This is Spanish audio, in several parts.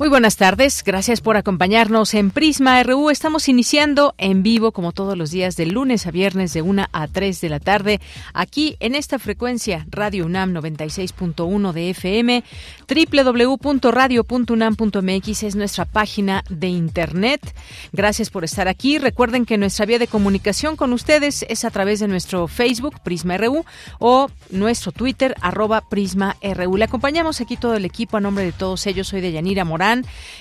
Muy buenas tardes, gracias por acompañarnos en Prisma RU. Estamos iniciando en vivo como todos los días de lunes a viernes de 1 a 3 de la tarde aquí en esta frecuencia Radio UNAM 96.1 de FM, www.radio.unam.mx es nuestra página de internet. Gracias por estar aquí. Recuerden que nuestra vía de comunicación con ustedes es a través de nuestro Facebook Prisma RU o nuestro Twitter arroba Prisma RU. Le acompañamos aquí todo el equipo a nombre de todos ellos. Soy de Yanira Morán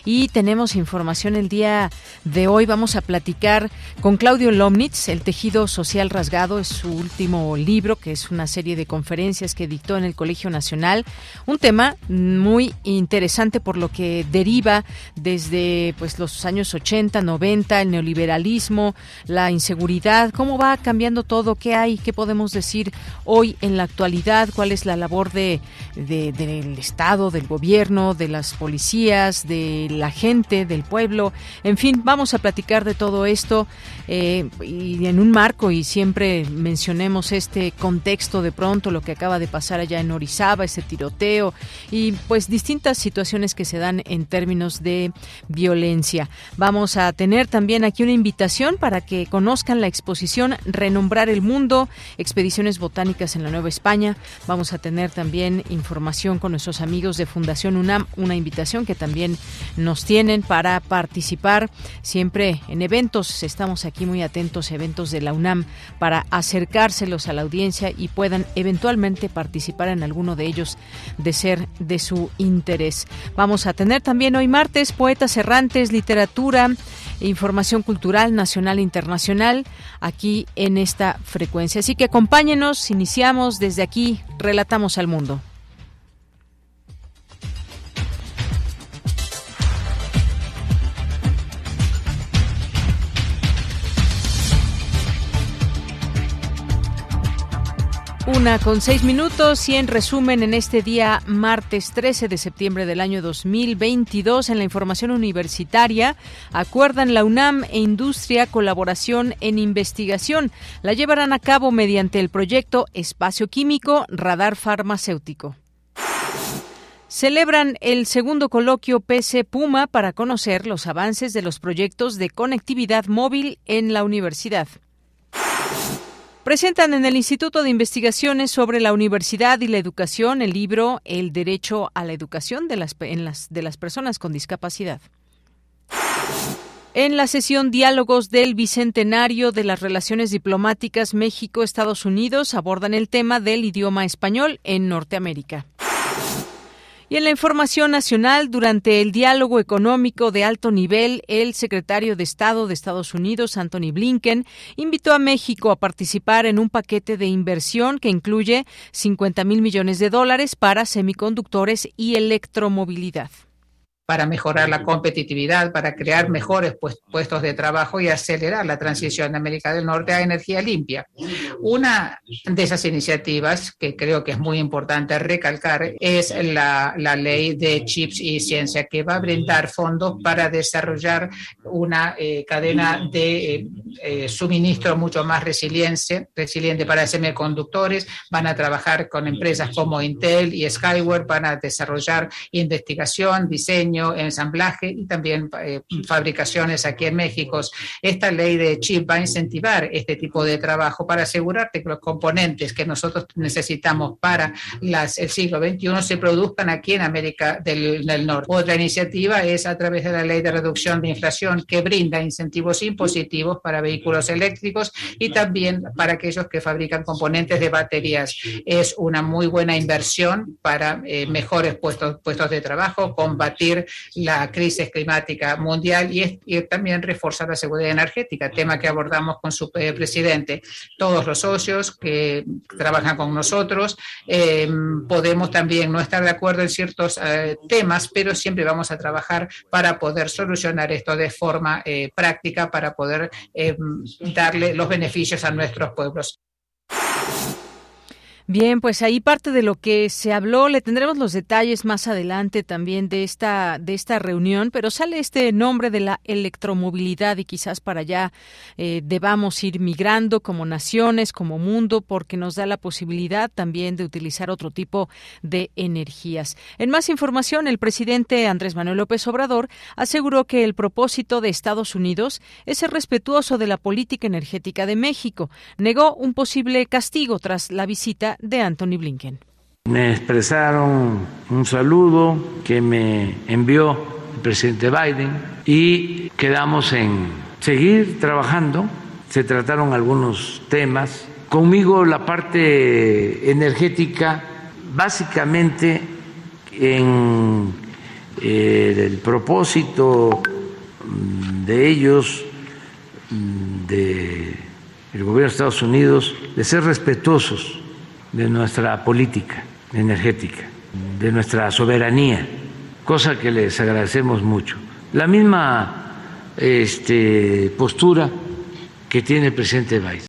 y tenemos información el día de hoy. Vamos a platicar con Claudio Lomnitz, El tejido social rasgado, es su último libro, que es una serie de conferencias que dictó en el Colegio Nacional. Un tema muy interesante por lo que deriva desde pues los años 80, 90, el neoliberalismo, la inseguridad, cómo va cambiando todo, qué hay, qué podemos decir hoy en la actualidad, cuál es la labor de, del Estado, del gobierno, de las policías, de la gente, del pueblo. En fin, vamos a platicar de todo esto eh, y en un marco y siempre mencionemos este contexto de pronto, lo que acaba de pasar allá en Orizaba, ese tiroteo y pues distintas situaciones que se dan en términos de violencia. Vamos a tener también aquí una invitación para que conozcan la exposición Renombrar el Mundo, expediciones botánicas en la Nueva España. Vamos a tener también información con nuestros amigos de Fundación UNAM, una invitación que también nos tienen para participar siempre en eventos. Estamos aquí muy atentos, eventos de la UNAM, para acercárselos a la audiencia y puedan eventualmente participar en alguno de ellos de ser de su interés. Vamos a tener también hoy martes poetas errantes, literatura, información cultural nacional e internacional aquí en esta frecuencia. Así que acompáñenos, iniciamos desde aquí, relatamos al mundo. Una con seis minutos y en resumen en este día martes 13 de septiembre del año 2022 en la información universitaria acuerdan la UNAM e Industria colaboración en investigación. La llevarán a cabo mediante el proyecto Espacio Químico Radar Farmacéutico. Celebran el segundo coloquio PC Puma para conocer los avances de los proyectos de conectividad móvil en la universidad. Presentan en el Instituto de Investigaciones sobre la Universidad y la Educación el libro El Derecho a la Educación de las, Personas con Discapacidad. En la sesión Diálogos del Bicentenario de las Relaciones Diplomáticas México-Estados Unidos abordan el tema del idioma español en Norteamérica. Y en la información nacional, durante el diálogo económico de alto nivel, el secretario de Estado de Estados Unidos, Anthony Blinken, invitó a México a participar en un paquete de inversión que incluye 50 mil millones de dólares para semiconductores y electromovilidad para mejorar la competitividad, para crear mejores puestos de trabajo y acelerar la transición de América del Norte a energía limpia. Una de esas iniciativas que creo que es muy importante recalcar es la, la ley de chips y ciencia que va a brindar fondos para desarrollar una eh, cadena de eh, eh, suministro mucho más resiliente, resiliente para semiconductores. Van a trabajar con empresas como Intel y Skyward, van a desarrollar investigación, diseño, ensamblaje y también eh, fabricaciones aquí en México. Esta ley de chip va a incentivar este tipo de trabajo para asegurarte que los componentes que nosotros necesitamos para el siglo XXI se produzcan aquí en América del, Norte. Otra iniciativa es a través de la ley de reducción de inflación que brinda incentivos impositivos para vehículos eléctricos y también para aquellos que fabrican componentes de baterías. Es una muy buena inversión para eh, mejores puestos de trabajo, combatir la crisis climática mundial y, también reforzar la seguridad energética, tema que abordamos con su eh, presidente. Todos los socios que trabajan con nosotros em, podemos también no estar de acuerdo en ciertos eh, temas, pero siempre vamos a trabajar para poder solucionar esto de forma práctica, para poder em, darle los beneficios a nuestros pueblos. Bien, pues ahí parte de lo que se habló, le tendremos los detalles más adelante también de esta de esta reunión, pero sale este nombre de la electromovilidad y quizás para allá eh, debamos ir migrando como naciones, como mundo, porque nos da la posibilidad también de utilizar otro tipo de energías. En más información, el presidente Andrés Manuel López Obrador aseguró que el propósito de Estados Unidos es ser respetuoso de la política energética de México. Negó un posible castigo tras la visita de Anthony Blinken. Me expresaron un saludo que me envió el presidente Biden y quedamos en seguir trabajando. Se trataron algunos temas. Conmigo la parte energética, básicamente en eh, el propósito de ellos, del gobierno de Estados Unidos, de ser respetuosos de nuestra política energética, de nuestra soberanía, cosa que les agradecemos mucho. La misma este, postura que tiene el presidente Biden.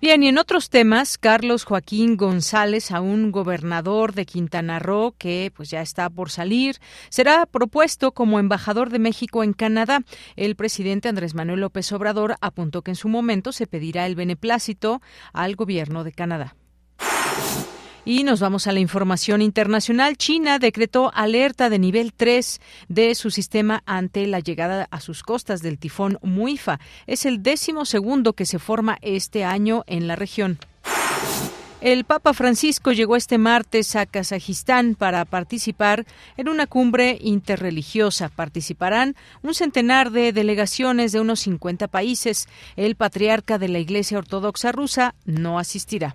Bien, y en otros temas, Carlos Joaquín González, a un gobernador de Quintana Roo que pues ya está por salir, será propuesto como embajador de México en Canadá. El presidente Andrés Manuel López Obrador apuntó que en su momento se pedirá el beneplácito al gobierno de Canadá. Y nos vamos a la información internacional. China decretó alerta de nivel 3 de su sistema ante la llegada a sus costas del tifón Muifa. Es el décimo segundo que se forma este año en la región. El Papa Francisco llegó este martes a Kazajistán para participar en una cumbre interreligiosa. Participarán un centenar de delegaciones de unos 50 países. El patriarca de la Iglesia Ortodoxa rusa no asistirá.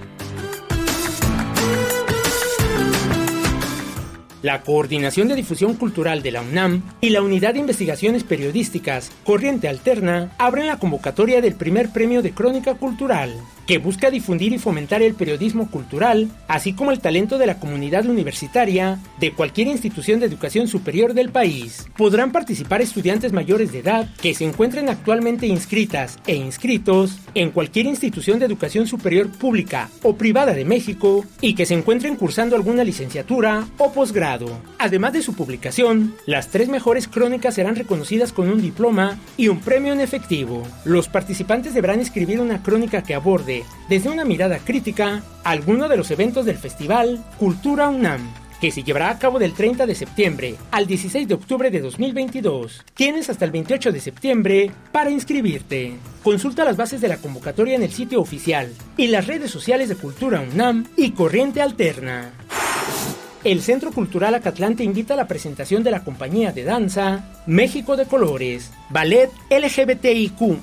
La Coordinación de Difusión Cultural de la UNAM y la Unidad de Investigaciones Periodísticas Corriente Alterna abren la convocatoria del primer premio de Crónica Cultural que busca difundir y fomentar el periodismo cultural, así como el talento de la comunidad universitaria de cualquier institución de educación superior del país. Podrán participar estudiantes mayores de edad que se encuentren actualmente inscritas e inscritos en cualquier institución de educación superior pública o privada de México y que se encuentren cursando alguna licenciatura o posgrado. Además de su publicación, las tres mejores crónicas serán reconocidas con un diploma y un premio en efectivo. Los participantes deberán escribir una crónica que aborde desde una mirada crítica, alguno de los eventos del festival Cultura UNAM, que se llevará a cabo del 30 de septiembre al 16 de octubre de 2022. Tienes hasta el 28 de septiembre para inscribirte. Consulta las bases de la convocatoria en el sitio oficial y las redes sociales de Cultura UNAM y Corriente Alterna. El Centro Cultural Acatlán te invita a la presentación de la compañía de danza México de Colores, ballet LGBTIQ,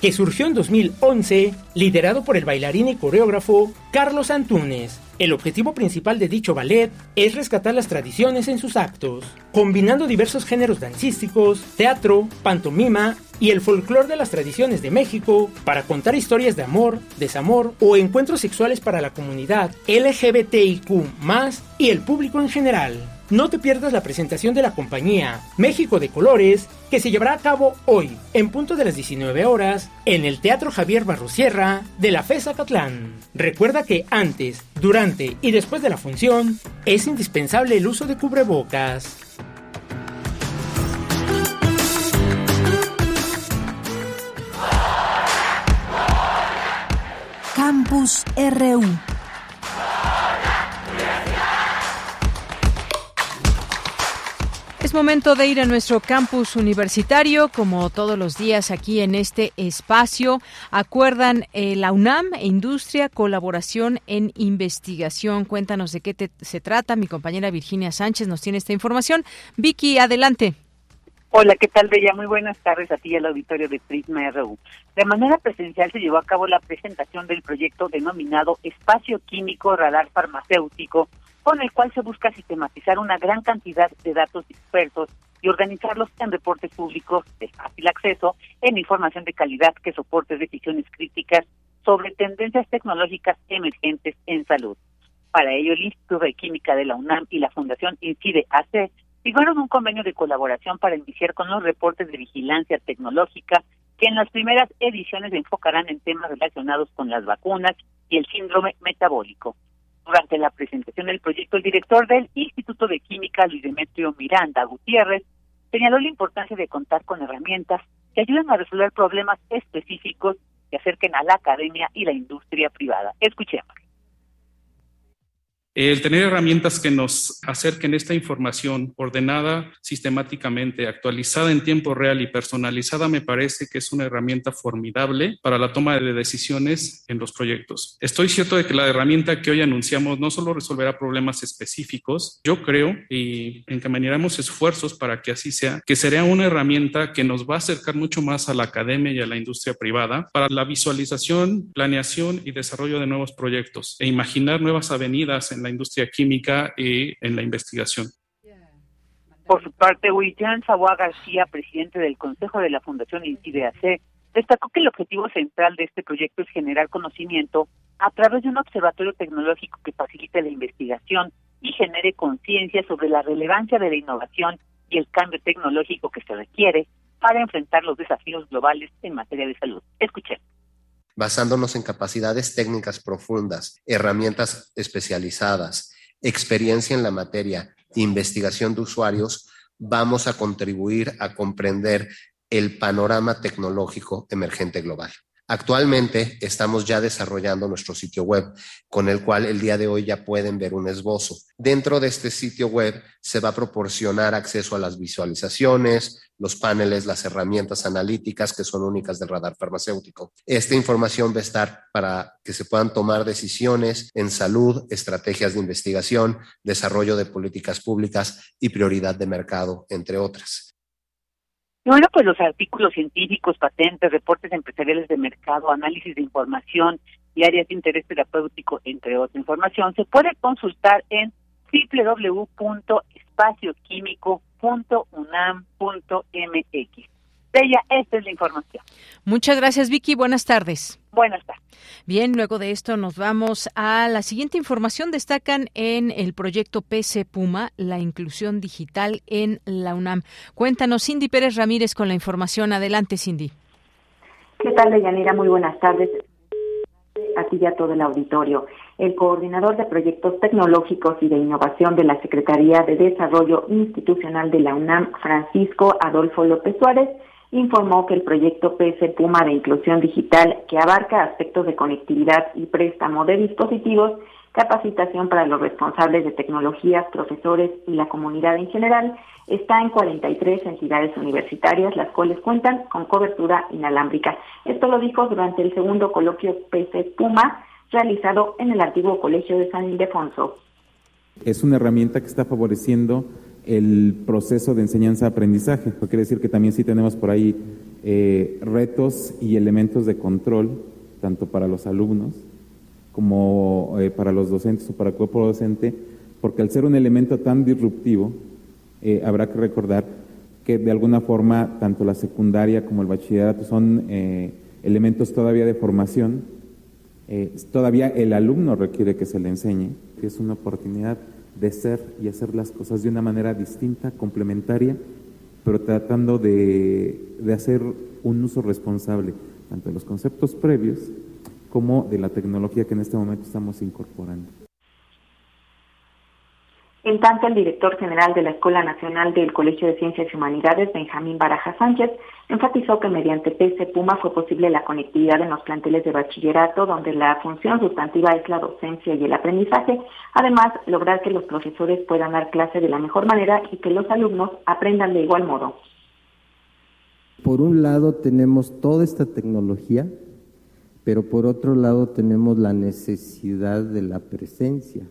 que surgió en 2011, liderado por el bailarín y coreógrafo Carlos Antunes. El objetivo principal de dicho ballet es rescatar las tradiciones en sus actos, combinando diversos géneros dancísticos, teatro, pantomima y el folclore de las tradiciones de México para contar historias de amor, desamor o encuentros sexuales para la comunidad LGBTIQ, y el público en general. No te pierdas la presentación de la compañía México de Colores que se llevará a cabo hoy, en punto de las 19 horas, en el Teatro Javier Barrosierra de la FESA Catlán. Recuerda que antes, durante y después de la función es indispensable el uso de cubrebocas. Campus RU. Es momento de ir a nuestro campus universitario, como todos los días aquí en este espacio. Acuerdan eh, la UNAM e Industria, colaboración en investigación. Cuéntanos de qué se trata. Mi compañera Virginia Sánchez nos tiene esta información. Vicky, adelante. Hola, ¿qué tal, Bella? Muy buenas tardes a ti y al auditorio de Prisma RU. De manera presencial se llevó a cabo la presentación del proyecto denominado Espacio Químico Radar Farmacéutico con el cual se busca sistematizar una gran cantidad de datos dispersos y organizarlos en reportes públicos de fácil acceso, en información de calidad que soporte decisiones críticas sobre tendencias tecnológicas emergentes en salud. Para ello, el Instituto de Química de la UNAM y la Fundación Incide AC firmaron un convenio de colaboración para iniciar con los reportes de vigilancia tecnológica que en las primeras ediciones se enfocarán en temas relacionados con las vacunas y el síndrome metabólico. Durante la presentación del proyecto, el director del Instituto de Química, Luis Demetrio Miranda Gutiérrez, señaló la importancia de contar con herramientas que ayuden a resolver problemas específicos que acerquen a la academia y la industria privada. Escuchemos. El tener herramientas que nos acerquen esta información ordenada, sistemáticamente, actualizada en tiempo real y personalizada me parece que es una herramienta formidable para la toma de decisiones en los proyectos. Estoy cierto de que la herramienta que hoy anunciamos no solo resolverá problemas específicos, yo creo y encaminaremos esfuerzos para que así sea, que será una herramienta que nos va a acercar mucho más a la academia y a la industria privada para la visualización, planeación y desarrollo de nuevos proyectos e imaginar nuevas avenidas en la industria química y en la investigación. Por su parte, William Saboa García, presidente del Consejo de la Fundación INCIDEAC, destacó que el objetivo central de este proyecto es generar conocimiento a través de un observatorio tecnológico que facilite la investigación y genere conciencia sobre la relevancia de la innovación y el cambio tecnológico que se requiere para enfrentar los desafíos globales en materia de salud. Escuchen basándonos en capacidades técnicas profundas, herramientas especializadas, experiencia en la materia, investigación de usuarios, vamos a contribuir a comprender el panorama tecnológico emergente global. Actualmente estamos ya desarrollando nuestro sitio web, con el cual el día de hoy ya pueden ver un esbozo. Dentro de este sitio web se va a proporcionar acceso a las visualizaciones, los paneles, las herramientas analíticas que son únicas del radar farmacéutico. Esta información va a estar para que se puedan tomar decisiones en salud, estrategias de investigación, desarrollo de políticas públicas y prioridad de mercado, entre otras. Bueno, pues los artículos científicos, patentes, reportes empresariales de mercado, análisis de información y áreas de interés terapéutico, entre otra información, se puede consultar en www.espacioquímico.unam.mx. Bella, esta es la información. Muchas gracias, Vicky. Buenas tardes. Buenas tardes. Bien, luego de esto nos vamos a la siguiente información. Destacan en el proyecto PC Puma la inclusión digital en la UNAM. Cuéntanos, Cindy Pérez Ramírez, con la información. Adelante, Cindy. ¿Qué tal, Deyanira? Muy buenas tardes. A ti y a todo el auditorio. El coordinador de proyectos tecnológicos y de innovación de la Secretaría de Desarrollo Institucional de la UNAM, Francisco Adolfo López Suárez, informó que el proyecto PS Puma de Inclusión Digital, que abarca aspectos de conectividad y préstamo de dispositivos, capacitación para los responsables de tecnologías, profesores y la comunidad en general, está en 43 entidades universitarias, las cuales cuentan con cobertura inalámbrica. Esto lo dijo durante el segundo coloquio PS Puma realizado en el antiguo Colegio de San Ildefonso. Es una herramienta que está favoreciendo el proceso de enseñanza-aprendizaje. Quiere decir que también sí tenemos por ahí eh, retos y elementos de control, tanto para los alumnos como eh, para los docentes o para el cuerpo docente, porque al ser un elemento tan disruptivo, eh, habrá que recordar que de alguna forma tanto la secundaria como el bachillerato son elementos todavía de formación, todavía el alumno requiere que se le enseñe, que es una oportunidad de ser y hacer las cosas de una manera distinta, complementaria, pero tratando de, de hacer un uso responsable tanto de los conceptos previos como de la tecnología que en este momento estamos incorporando. En tanto, el director general de la Escuela Nacional del Colegio de Ciencias y Humanidades, Benjamín Baraja Sánchez, enfatizó que mediante PC Puma fue posible la conectividad en los planteles de bachillerato, donde la función sustantiva es la docencia y el aprendizaje, además lograr que los profesores puedan dar clase de la mejor manera y que los alumnos aprendan de igual modo. Por un lado tenemos toda esta tecnología, pero por otro lado tenemos la necesidad de la presencia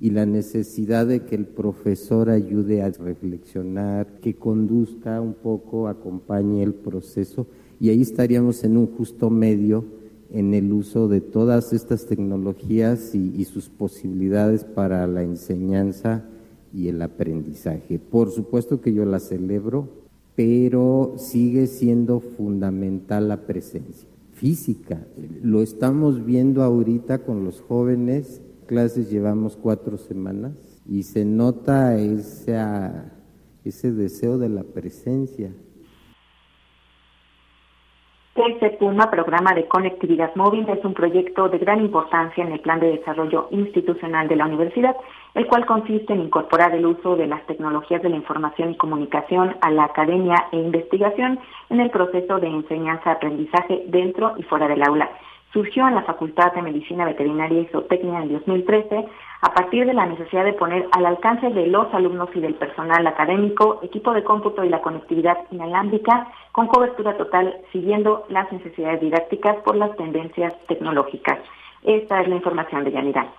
y la necesidad de que el profesor ayude a reflexionar, que conduzca un poco, acompañe el proceso y ahí estaríamos en un justo medio en el uso de todas estas tecnologías y, sus posibilidades para la enseñanza y el aprendizaje. Por supuesto que yo la celebro, pero sigue siendo fundamental la presencia física. Lo estamos viendo ahorita con los jóvenes clases llevamos cuatro semanas y se nota esa, ese deseo de la presencia. Este Puma, programa de conectividad móvil, es un proyecto de gran importancia en el plan de desarrollo institucional de la universidad, el cual consiste en incorporar el uso de las tecnologías de la información y comunicación a la academia e investigación en el proceso de enseñanza-aprendizaje dentro y fuera del aula surgió en la Facultad de Medicina Veterinaria y Zootecnia en 2013 a partir de la necesidad de poner al alcance de los alumnos y del personal académico equipo de cómputo y la conectividad inalámbrica con cobertura total siguiendo las necesidades didácticas por las tendencias tecnológicas. Esta es la información de Yanira.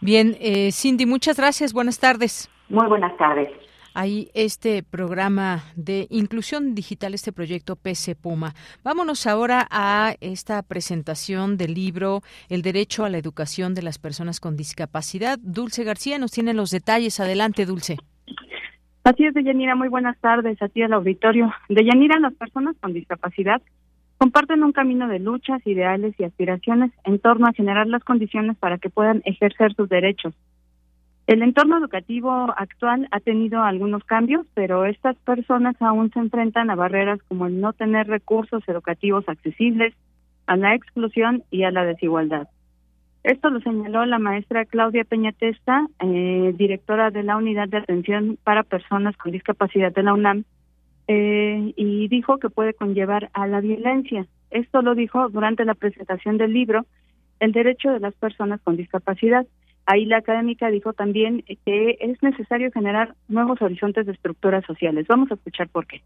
Bien, eh, Cindy, muchas gracias. Buenas tardes. Muy buenas tardes hay este programa de inclusión digital, este proyecto PC Puma. Vámonos ahora a esta presentación del libro El derecho a la educación de las personas con discapacidad. Dulce García nos tiene los detalles. Adelante, Dulce. Así es, Deyanira. Muy buenas tardes a ti al auditorio. Deyanira, las personas con discapacidad comparten un camino de luchas, ideales y aspiraciones en torno a generar las condiciones para que puedan ejercer sus derechos el entorno educativo actual ha tenido algunos cambios, pero estas personas aún se enfrentan a barreras como el no tener recursos educativos accesibles, a la exclusión y a la desigualdad. Esto lo señaló la maestra Claudia Peñatesta, eh, directora de la Unidad de Atención para Personas con Discapacidad de la UNAM, eh, y dijo que puede conllevar a la violencia. Esto lo dijo durante la presentación del libro El Derecho de las Personas con Discapacidad, Ahí la académica dijo también que es necesario generar nuevos horizontes de estructuras sociales. Vamos a escuchar por qué.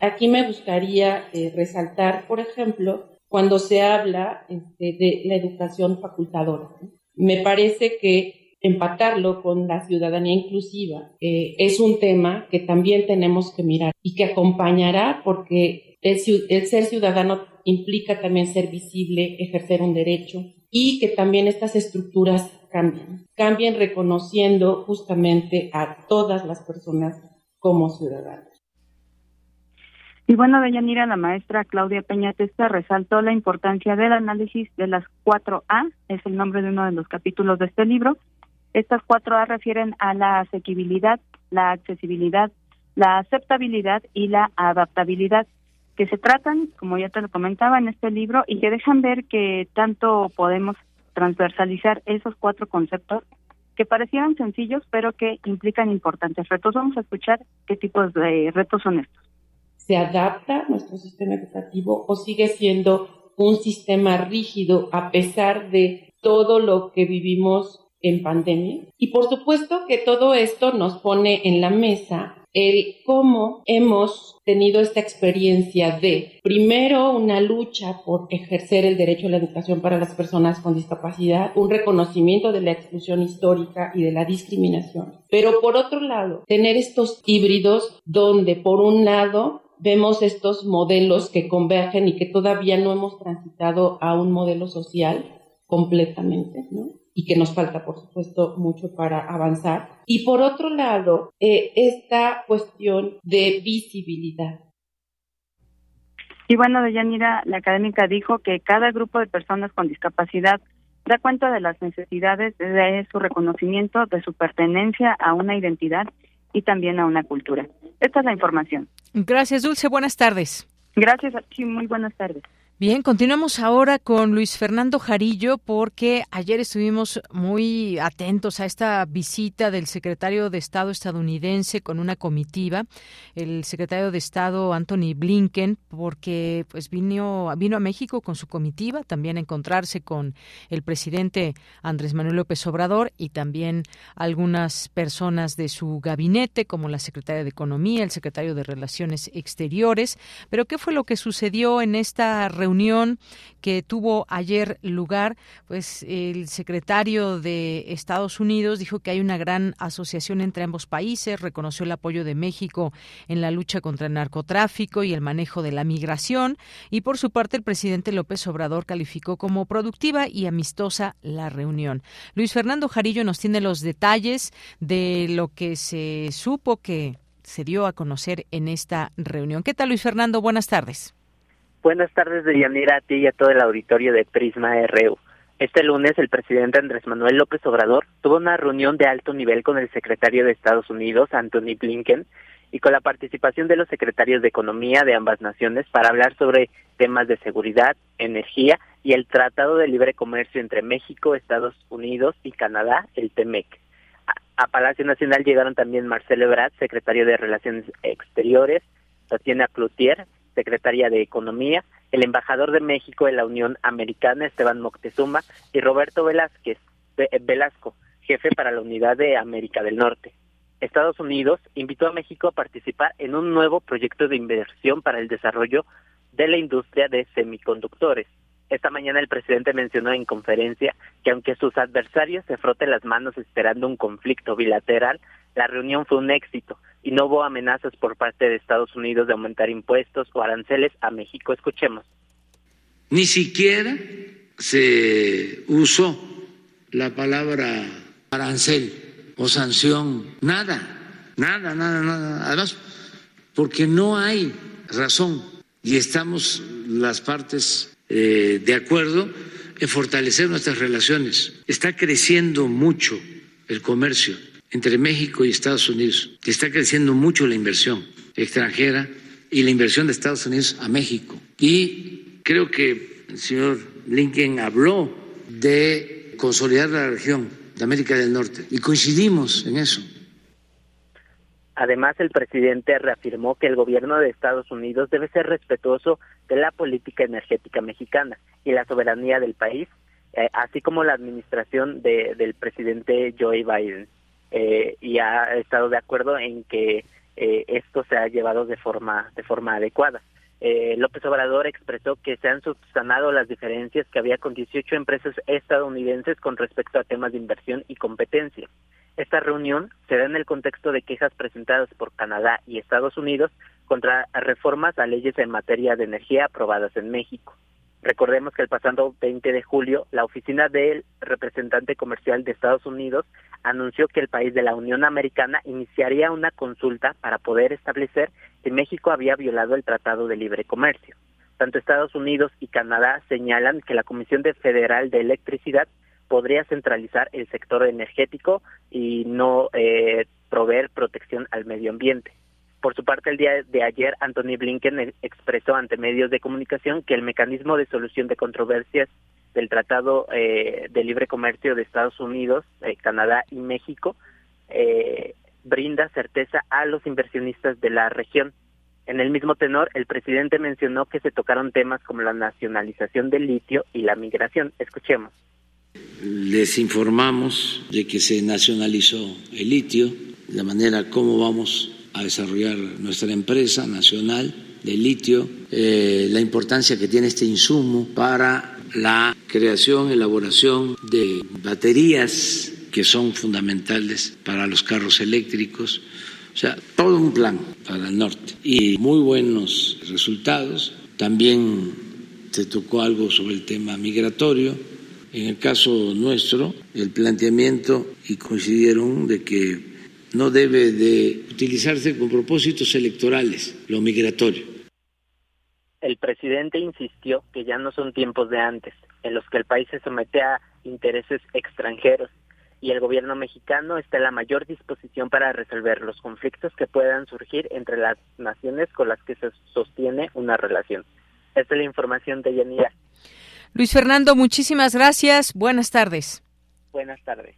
Aquí me gustaría eh, resaltar, por ejemplo, cuando se habla este, de la educación facultadora. Me parece que empatarlo con la ciudadanía inclusiva eh, es un tema que también tenemos que mirar y que acompañará porque el ser ciudadano implica también ser visible, ejercer un derecho y que también estas estructuras cambien, cambien reconociendo justamente a todas las personas como ciudadanos. Y bueno, Deyanira, la maestra Claudia Peñatesta resaltó la importancia del análisis de las cuatro A, es el nombre de uno de los capítulos de este libro. Estas cuatro A refieren a la asequibilidad, la accesibilidad, la aceptabilidad y la adaptabilidad, que se tratan, como ya te lo comentaba en este libro, y que dejan ver que tanto podemos transversalizar esos cuatro conceptos que parecieran sencillos, pero que implican importantes retos. Vamos a escuchar qué tipos de retos son estos. ¿Se adapta nuestro sistema educativo o sigue siendo un sistema rígido a pesar de todo lo que vivimos en pandemia? Y por supuesto que todo esto nos pone en la mesa el cómo hemos tenido esta experiencia de, primero, una lucha por ejercer el derecho a la educación para las personas con discapacidad, un reconocimiento de la exclusión histórica y de la discriminación. Pero por otro lado, tener estos híbridos donde, por un lado, vemos estos modelos que convergen y que todavía no hemos transitado a un modelo social completamente, ¿no? Y que nos falta, por supuesto, mucho para avanzar. Y por otro lado, eh, esta cuestión de visibilidad. Y bueno, Deyanira, la académica dijo que cada grupo de personas con discapacidad da cuenta de las necesidades de su reconocimiento, de su pertenencia a una identidad y también a una cultura. Esta es la información. Gracias, Dulce. Buenas tardes. Gracias a muy buenas tardes. Bien, continuamos ahora con Luis Fernando Jarillo porque ayer estuvimos muy atentos a esta visita del secretario de Estado estadounidense con una comitiva, el secretario de Estado Anthony Blinken, porque pues vino vino a México con su comitiva, también a encontrarse con el presidente Andrés Manuel López Obrador y también algunas personas de su gabinete como la secretaria de Economía, el secretario de Relaciones Exteriores, pero ¿qué fue lo que sucedió en esta reunión reunión que tuvo ayer lugar, pues el secretario de Estados Unidos dijo que hay una gran asociación entre ambos países, reconoció el apoyo de México en la lucha contra el narcotráfico y el manejo de la migración y por su parte el presidente López Obrador calificó como productiva y amistosa la reunión. Luis Fernando Jarillo nos tiene los detalles de lo que se supo que se dio a conocer en esta reunión. ¿Qué tal, Luis Fernando? Buenas tardes. Buenas tardes, Deyanira, a ti y a todo el auditorio de Prisma RU. Este lunes, el presidente Andrés Manuel López Obrador tuvo una reunión de alto nivel con el secretario de Estados Unidos, Anthony Blinken, y con la participación de los secretarios de Economía de ambas naciones para hablar sobre temas de seguridad, energía y el Tratado de Libre Comercio entre México, Estados Unidos y Canadá, el TEMEC. A, Palacio Nacional llegaron también Marcelo Ebrard, secretario de Relaciones Exteriores, Tatiana Cloutier, secretaria de Economía, el embajador de México en la Unión Americana, Esteban Moctezuma, y Roberto Velázquez, Velasco, jefe para la Unidad de América del Norte. Estados Unidos invitó a México a participar en un nuevo proyecto de inversión para el desarrollo de la industria de semiconductores. Esta mañana el presidente mencionó en conferencia que aunque sus adversarios se froten las manos esperando un conflicto bilateral, la reunión fue un éxito y no hubo amenazas por parte de Estados Unidos de aumentar impuestos o aranceles a México. Escuchemos. Ni siquiera se usó la palabra arancel o sanción, nada, nada, nada, nada. Además, porque no hay razón y estamos las partes eh, de acuerdo en fortalecer nuestras relaciones. Está creciendo mucho el comercio entre México y Estados Unidos. Está creciendo mucho la inversión extranjera y la inversión de Estados Unidos a México. Y creo que el señor Lincoln habló de consolidar la región de América del Norte y coincidimos en eso. Además, el presidente reafirmó que el gobierno de Estados Unidos debe ser respetuoso de la política energética mexicana y la soberanía del país, eh, así como la administración de, del presidente Joe Biden eh, y ha estado de acuerdo en que eh, esto se ha llevado de forma de forma adecuada. Eh, López Obrador expresó que se han subsanado las diferencias que había con 18 empresas estadounidenses con respecto a temas de inversión y competencia. Esta reunión se da en el contexto de quejas presentadas por Canadá y Estados Unidos contra reformas a leyes en materia de energía aprobadas en México. Recordemos que el pasado 20 de julio, la oficina del representante comercial de Estados Unidos anunció que el país de la Unión Americana iniciaría una consulta para poder establecer si México había violado el Tratado de Libre Comercio. Tanto Estados Unidos y Canadá señalan que la Comisión Federal de Electricidad podría centralizar el sector energético y no eh, proveer protección al medio ambiente. Por su parte, el día de ayer, Anthony Blinken expresó ante medios de comunicación que el mecanismo de solución de controversias del Tratado eh, de Libre Comercio de Estados Unidos, eh, Canadá y México eh, brinda certeza a los inversionistas de la región. En el mismo tenor, el presidente mencionó que se tocaron temas como la nacionalización del litio y la migración. Escuchemos. Les informamos de que se nacionalizó el litio, de manera como vamos a desarrollar nuestra empresa nacional de litio, eh, la importancia que tiene este insumo para la creación, elaboración de baterías que son fundamentales para los carros eléctricos. O sea, todo un plan para el norte y muy buenos resultados. También se tocó algo sobre el tema migratorio. En el caso nuestro, el planteamiento y coincidieron de que no debe de utilizarse con propósitos electorales lo migratorio. El presidente insistió que ya no son tiempos de antes, en los que el país se somete a intereses extranjeros y el gobierno mexicano está en la mayor disposición para resolver los conflictos que puedan surgir entre las naciones con las que se sostiene una relación. Esta es la información de Yanira. Luis Fernando, muchísimas gracias. Buenas tardes. Buenas tardes.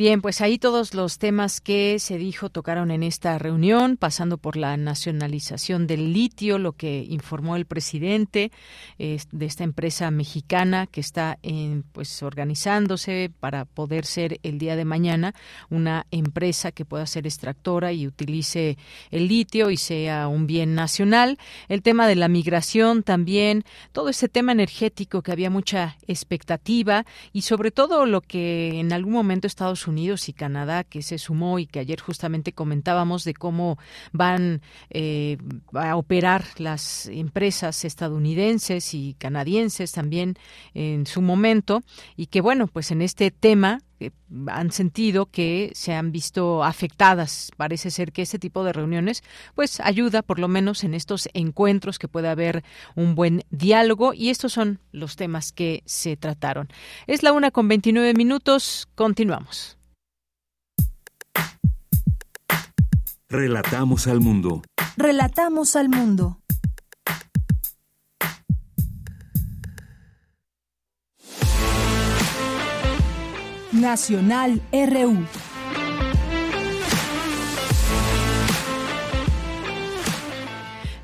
Bien, pues ahí todos los temas que se dijo tocaron en esta reunión, pasando por la nacionalización del litio, lo que informó el presidente de esta empresa mexicana que está en, pues organizándose para poder ser el día de mañana una empresa que pueda ser extractora y utilice el litio y sea un bien nacional. El tema de la migración también, todo ese tema energético que había mucha expectativa y sobre todo lo que en algún momento Estados Unidos y Canadá que se sumó y que ayer justamente comentábamos de cómo van eh, a operar las empresas estadounidenses y canadienses también en su momento y que bueno pues en este tema eh, han sentido que se han visto afectadas. Parece ser que este tipo de reuniones pues ayuda por lo menos en estos encuentros que puede haber un buen diálogo y estos son los temas que se trataron. Es la una con 29 minutos. Continuamos. Relatamos al mundo. Relatamos al mundo. Nacional RU.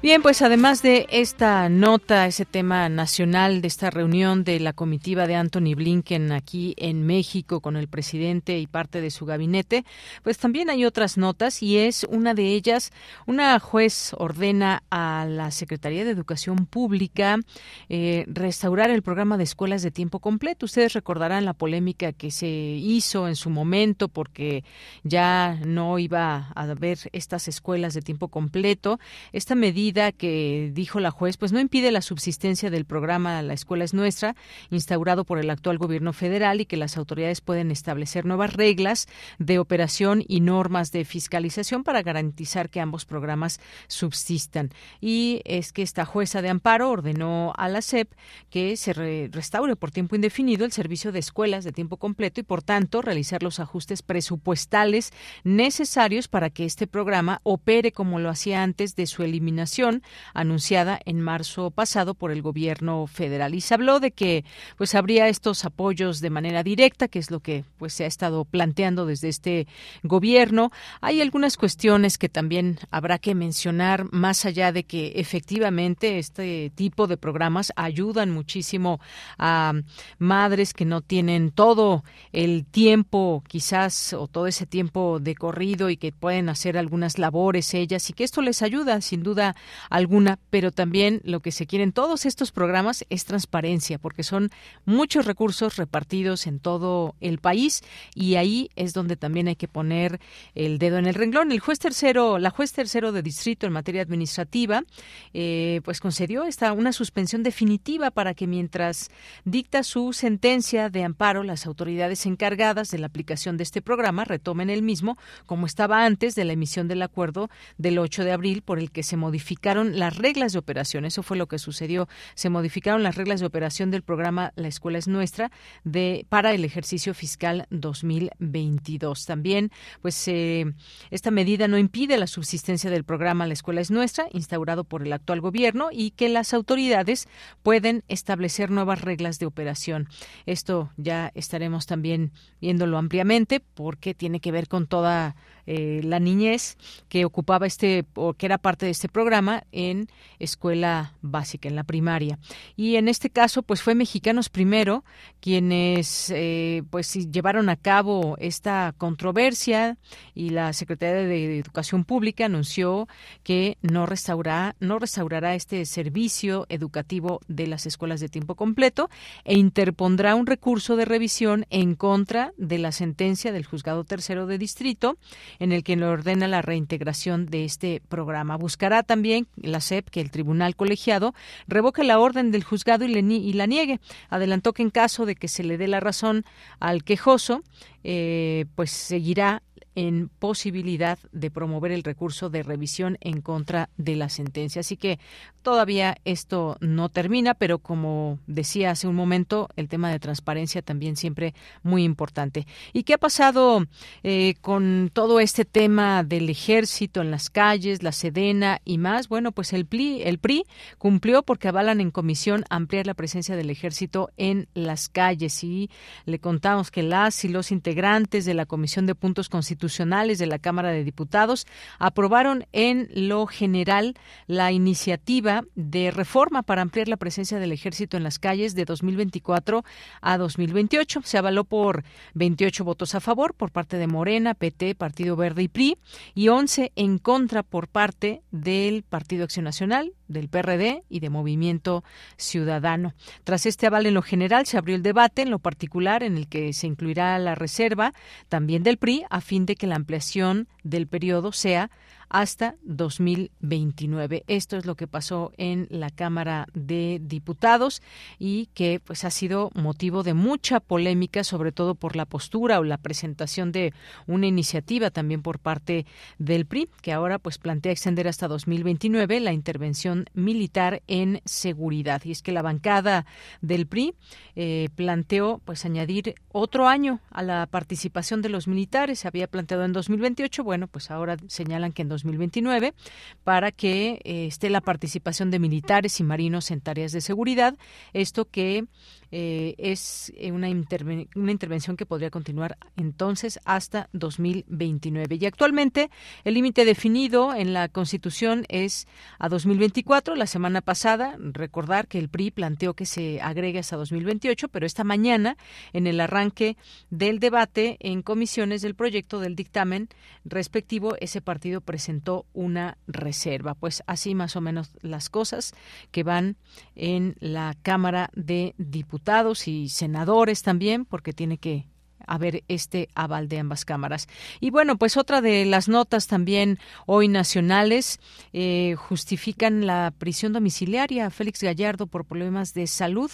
Bien, pues además de esta nota, ese tema nacional de esta reunión de la comitiva de Anthony Blinken aquí en México con el presidente y parte de su gabinete, pues también hay otras notas y es una de ellas, una juez ordena a la Secretaría de Educación Pública eh, restaurar el programa de escuelas de tiempo completo. Ustedes recordarán la polémica que se hizo en su momento porque ya no iba a haber estas escuelas de tiempo completo. Esta medida que dijo la juez, pues no impide la subsistencia del programa La Escuela es Nuestra, instaurado por el actual gobierno federal y que las autoridades pueden establecer nuevas reglas de operación y normas de fiscalización para garantizar que ambos programas subsistan. Y es que esta jueza de amparo ordenó a la SEP que se restaure por tiempo indefinido el servicio de escuelas de tiempo completo y, por tanto, realizar los ajustes presupuestales necesarios para que este programa opere como lo hacía antes de su eliminación anunciada en marzo pasado por el gobierno federal. Y se habló de que pues habría estos apoyos de manera directa, que es lo que pues se ha estado planteando desde este gobierno. Hay algunas cuestiones que también habrá que mencionar más allá de que efectivamente este tipo de programas ayudan muchísimo a madres que no tienen todo el tiempo quizás o todo ese tiempo de corrido y que pueden hacer algunas labores ellas y que esto les ayuda sin duda alguna, pero también lo que se quiere en todos estos programas es transparencia, porque son muchos recursos repartidos en todo el país y ahí es donde también hay que poner el dedo en el renglón. El juez tercero, la juez tercero de distrito en materia administrativa, eh, pues concedió esta una suspensión definitiva para que mientras dicta su sentencia de amparo, las autoridades encargadas de la aplicación de este programa retomen el mismo como estaba antes de la emisión del acuerdo del 8 de abril por el que se modifica las reglas de operación. Eso fue lo que sucedió. Se modificaron las reglas de operación del programa La Escuela es Nuestra de para el ejercicio fiscal 2022. También, pues, eh, esta medida no impide la subsistencia del programa La Escuela es Nuestra, instaurado por el actual gobierno, y que las autoridades pueden establecer nuevas reglas de operación. Esto ya estaremos también viéndolo ampliamente porque tiene que ver con toda eh, la niñez que ocupaba este o que era parte de este programa en escuela básica, en la primaria. Y en este caso, pues fue Mexicanos Primero quienes eh, pues llevaron a cabo esta controversia y la Secretaría de Educación Pública anunció que no restaurará, no restaurará este servicio educativo de las escuelas de tiempo completo e interpondrá un recurso de revisión en contra de la sentencia del juzgado tercero de distrito en el que le ordena la reintegración de este programa. Buscará también la SEP que el tribunal colegiado revoque la orden del juzgado y, y la niegue. Adelantó que en caso de que se le dé la razón al quejoso, eh, pues seguirá en posibilidad de promover el recurso de revisión en contra de la sentencia. Así que todavía esto no termina, pero como decía hace un momento, el tema de transparencia también siempre muy importante. ¿Y qué ha pasado eh, con todo este tema del ejército en las calles, la Sedena y más? Bueno, pues el PRI, el PRI cumplió porque avalan en comisión ampliar la presencia del ejército en las calles y le contamos que las y los integrantes de la Comisión de Puntos Constitucionales de la Cámara de Diputados aprobaron en lo general la iniciativa de reforma para ampliar la presencia del ejército en las calles de 2024 a 2028. Se avaló por 28 votos a favor por parte de Morena, PT, Partido Verde y PRI y 11 en contra por parte del Partido Acción Nacional, del PRD y de Movimiento Ciudadano. Tras este aval en lo general se abrió el debate en lo particular en el que se incluirá la reserva también del PRI a fin de que la ampliación del periodo sea hasta 2029. Esto es lo que pasó en la Cámara de Diputados y que pues ha sido motivo de mucha polémica, sobre todo por la postura o la presentación de una iniciativa también por parte del PRI, que ahora pues plantea extender hasta 2029 la intervención militar en seguridad. Y es que la bancada del PRI eh, planteó pues añadir otro año a la participación de los militares. Se había planteado en 2028, bueno, pues ahora señalan que en 2029 para que eh, esté la participación de militares y marinos en tareas de seguridad. Esto que eh, es eh, una, una intervención que podría continuar entonces hasta 2029. Y actualmente el límite definido en la Constitución es a 2024. La semana pasada, recordar que el PRI planteó que se agregue hasta 2028, pero esta mañana, en el arranque del debate en comisiones del proyecto del dictamen respectivo, ese partido presentó una reserva. Pues así más o menos las cosas que van en la Cámara de diputados y senadores también, porque tiene que haber este aval de ambas cámaras. Y bueno, pues otra de las notas también hoy nacionales eh, justifican la prisión domiciliaria a Félix Gallardo por problemas de salud,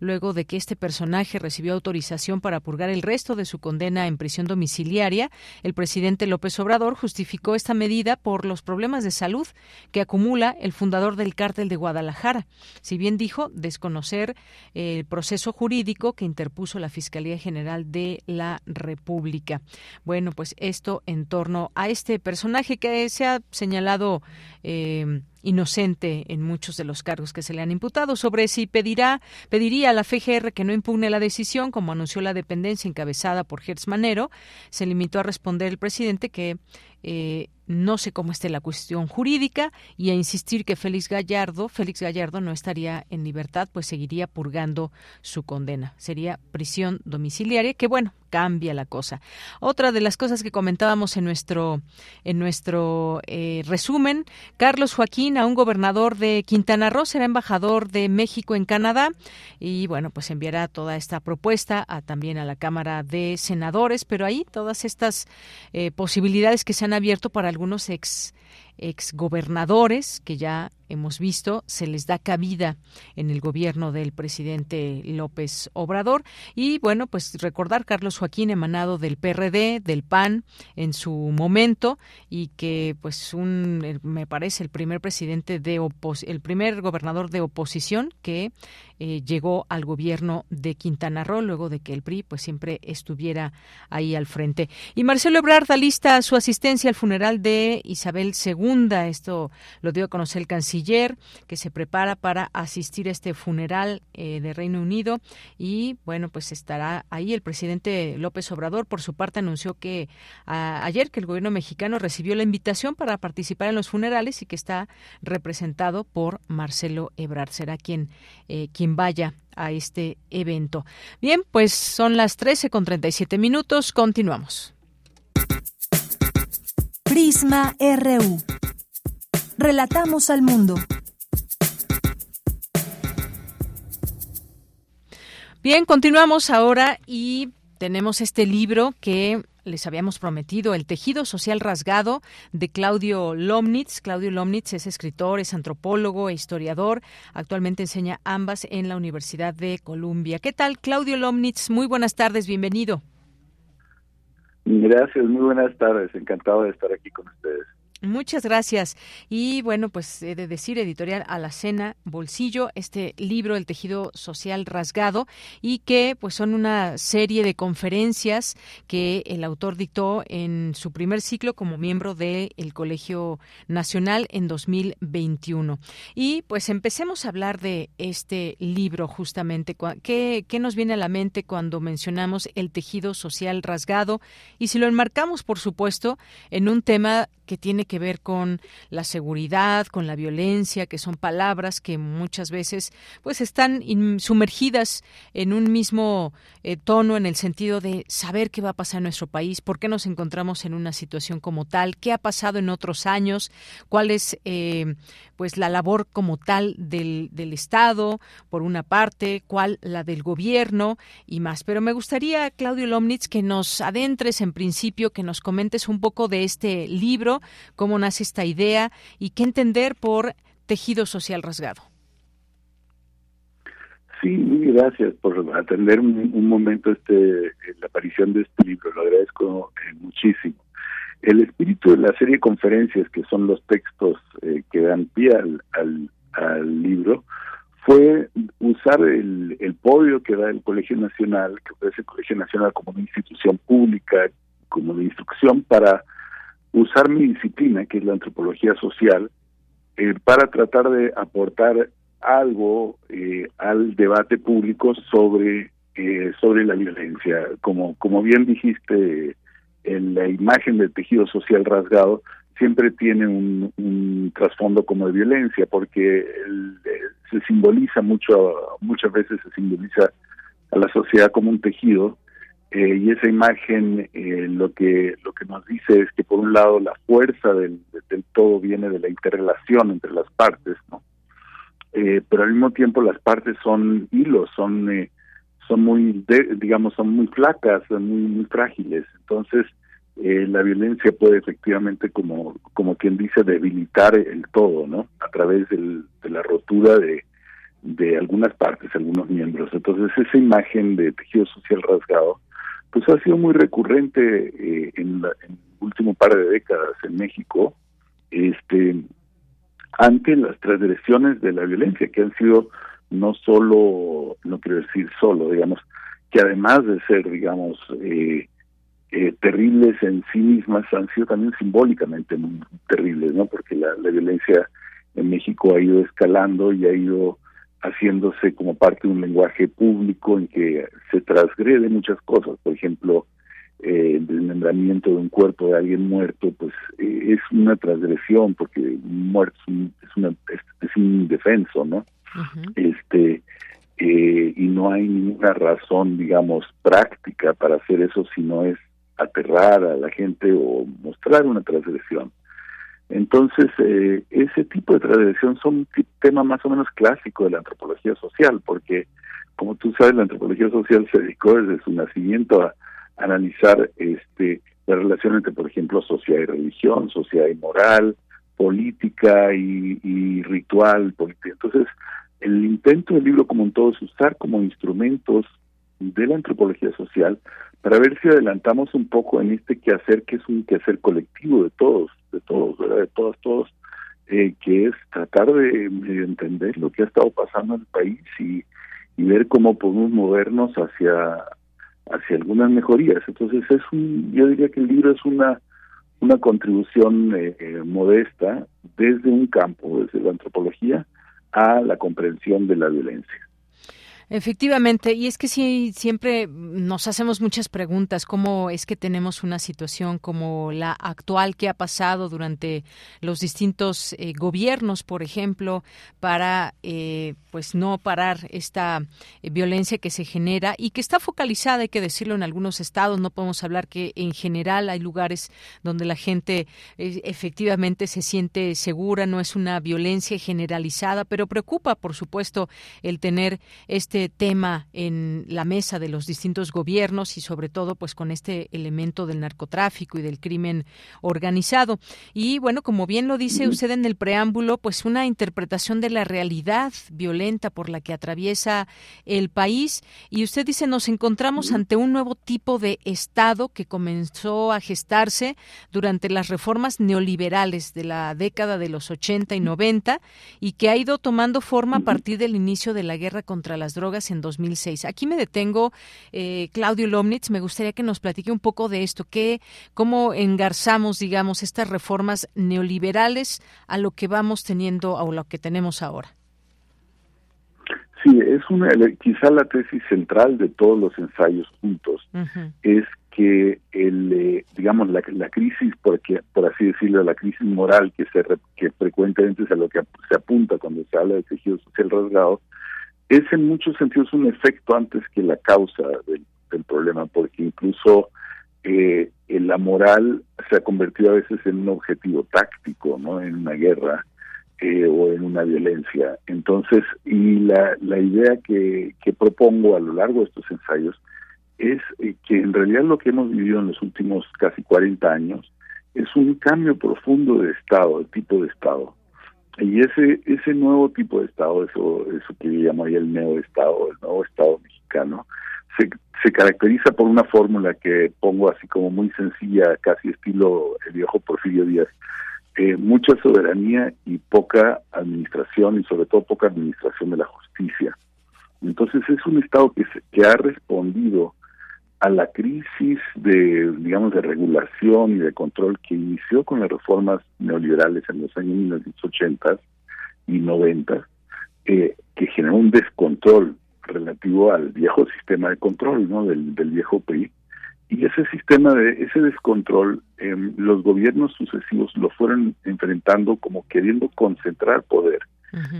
luego de que este personaje recibió autorización para purgar el resto de su condena en prisión domiciliaria. El presidente López Obrador justificó esta medida por los problemas de salud que acumula el fundador del cártel de Guadalajara. Si bien dijo desconocer el proceso jurídico que interpuso la Fiscalía General de República. Bueno, pues esto en torno a este personaje que se ha señalado eh, inocente en muchos de los cargos que se le han imputado. Sobre si pedirá, pediría a la FGR que no impugne la decisión, como anunció la dependencia encabezada por Gertz Manero, se limitó a responder el presidente que eh, no sé cómo esté la cuestión jurídica y a insistir que Félix Gallardo, Félix Gallardo no estaría en libertad, pues seguiría purgando su condena. Sería prisión domiciliaria, que bueno, cambia la cosa. Otra de las cosas que comentábamos en nuestro en nuestro eh, resumen, Carlos Joaquín, a un gobernador de Quintana Roo, será embajador de México en Canadá y bueno, pues enviará toda esta propuesta a, también a la Cámara de Senadores, pero ahí todas estas eh, posibilidades que se han abierto para algunos ex exgobernadores que ya hemos visto, se les da cabida en el gobierno del presidente López Obrador. Y bueno, pues recordar Carlos Joaquín, emanado del PRD, del PAN en su momento, y que pues un, me parece el primer presidente de el primer gobernador de oposición que eh, llegó al gobierno de Quintana Roo, luego de que el PRI pues siempre estuviera ahí al frente. Y Marcelo Ebrard alista su asistencia al funeral de Isabel II esto lo dio a conocer el canciller, que se prepara para asistir a este funeral eh, de Reino Unido. Y bueno, pues estará ahí el presidente López Obrador. Por su parte, anunció que ayer que el gobierno mexicano recibió la invitación para participar en los funerales y que está representado por Marcelo Ebrard. Será quien, eh, quien vaya a este evento. Bien, pues son las 13 con 37 minutos. Continuamos. Prisma RU. Relatamos al mundo. Bien, continuamos ahora y tenemos este libro que les habíamos prometido, El tejido social rasgado de Claudio Lomnitz. Claudio Lomnitz es escritor, es antropólogo e historiador. Actualmente enseña ambas en la Universidad de Columbia. ¿Qué tal, Claudio Lomnitz? Muy buenas tardes, bienvenido. Gracias, muy buenas tardes. Encantado de estar aquí con ustedes. Muchas gracias. Y bueno, pues he de decir, editorial Alacena Bolsillo, este libro, El tejido social rasgado, y que pues son una serie de conferencias que el autor dictó en su primer ciclo como miembro del Colegio Nacional en 2021. Y pues empecemos a hablar de este libro justamente. ¿Qué, qué nos viene a la mente cuando mencionamos el tejido social rasgado? Y si lo enmarcamos, por supuesto, en un tema que tiene que ver con la seguridad, con la violencia, que son palabras que muchas veces pues están sumergidas en un mismo eh, tono en el sentido de saber qué va a pasar en nuestro país, por qué nos encontramos en una situación como tal, qué ha pasado en otros años, cuál es eh, pues la labor como tal del, del Estado, por una parte, cuál la del gobierno y más. Pero me gustaría, Claudio Lomnitz, que nos adentres en principio, que nos comentes un poco de este libro, cómo nace esta idea y qué entender por tejido social rasgado. Sí, gracias por atender un, momento este la aparición de este libro, lo agradezco eh, muchísimo. El espíritu de la serie conferencias, que son los textos eh, que dan pie al, al, libro, fue usar el, el, podio que da el Colegio Nacional, que ofrece el Colegio Nacional como una institución pública, como de instrucción, para usar mi disciplina, que es la antropología social, eh, para tratar de aportar algo eh, al debate público sobre eh, sobre la violencia. Como como bien dijiste, en la imagen del tejido social rasgado siempre tiene un, trasfondo como de violencia, porque se simboliza mucho, muchas veces se simboliza a la sociedad como un tejido eh, y esa imagen eh, lo que lo que nos dice es que por un lado la fuerza del, del todo viene de la interrelación entre las partes no eh, pero al mismo tiempo las partes son hilos son son muy digamos son muy flacas muy muy frágiles. Entonces la violencia puede efectivamente como como quien dice debilitar el todo no a través del, de la rotura de de algunas partes algunos miembros. Entonces esa imagen de tejido social rasgado pues ha sido muy recurrente eh, en, el último par de décadas en México, este, ante las transgresiones de la violencia, que han sido no solo, no quiero decir solo, digamos, que además de ser, digamos, eh, eh, terribles en sí mismas, han sido también simbólicamente terribles, ¿no? Porque la, la violencia en México ha ido escalando y ha ido haciéndose como parte de un lenguaje público en que se transgrede muchas cosas, por ejemplo, eh, el desmembramiento de un cuerpo de alguien muerto, pues eh, es una transgresión porque un muerto es, una, es, un indefenso, ¿no? Este eh, y no hay ninguna razón, digamos, práctica para hacer eso, sino es aterrar a la gente o mostrar una transgresión. Entonces, eh, ese tipo de tradición son tema más o menos clásico de la antropología social, porque, como tú sabes, la antropología social se dedicó desde su nacimiento a, analizar este la relación entre, por ejemplo, sociedad y religión, sociedad y moral, política y, ritual. Entonces, el intento del libro como un todo es usar como instrumentos de la antropología social para ver si adelantamos un poco en este quehacer que es un quehacer colectivo de todos, de todos, ¿verdad? de todos, todos, eh, que es tratar de, entender lo que ha estado pasando en el país y, ver cómo podemos movernos hacia hacia algunas mejorías. Entonces es un, yo diría que el libro es una una contribución eh, eh, modesta desde un campo, desde la antropología, a la comprensión de la violencia. Efectivamente, y es que sí, siempre nos hacemos muchas preguntas, cómo es que tenemos una situación como la actual que ha pasado durante los distintos eh, gobiernos, por ejemplo, para eh, pues no parar esta eh, violencia que se genera y que está focalizada, hay que decirlo, en algunos estados. No podemos hablar que en general hay lugares donde la gente efectivamente se siente segura, no es una violencia generalizada, pero preocupa, por supuesto, el tener este este tema en la mesa de los distintos gobiernos y sobre todo pues con este elemento del narcotráfico y del crimen organizado. Y bueno, como bien lo dice usted en el preámbulo, pues una interpretación de la realidad violenta por la que atraviesa el país y usted dice nos encontramos ante un nuevo tipo de Estado que comenzó a gestarse durante las reformas neoliberales de la década de los 80 y 90 y que ha ido tomando forma a partir del inicio de la guerra contra las drogas en 2006. Aquí me detengo, eh, Claudio Lomnitz, me gustaría que nos platique un poco de esto, que, cómo engarzamos, digamos, estas reformas neoliberales a lo que vamos teniendo o lo que tenemos ahora. Sí, es una, quizá la tesis central de todos los ensayos juntos es que el, eh, digamos la, la crisis, por, por así decirlo, la crisis moral que se que frecuentemente es a lo que se apunta cuando se habla de tejido social rasgado, es en muchos sentidos un efecto antes que la causa del, problema, porque incluso eh, la moral se ha convertido a veces en un objetivo táctico, ¿no? En una guerra eh, o en una violencia. Entonces, y la, la idea que, propongo a lo largo de estos ensayos es eh, que en realidad lo que hemos vivido en los últimos casi 40 años es un cambio profundo de Estado, de tipo de Estado. Y ese ese nuevo tipo de Estado, eso, eso que yo llamaría el neo-Estado, el nuevo Estado mexicano, se, se caracteriza por una fórmula que pongo así como muy sencilla, casi estilo el viejo Porfirio Díaz, eh, mucha soberanía y poca administración y sobre todo poca administración de la justicia. Entonces es un Estado que, que ha respondido a la crisis de, digamos, de regulación y de control que inició con las reformas neoliberales en los años 1980 y 90, eh, que generó un descontrol relativo al viejo sistema de control, ¿no? Del, del viejo PRI. Y ese sistema de, ese descontrol, eh, los gobiernos sucesivos lo fueron enfrentando como queriendo concentrar poder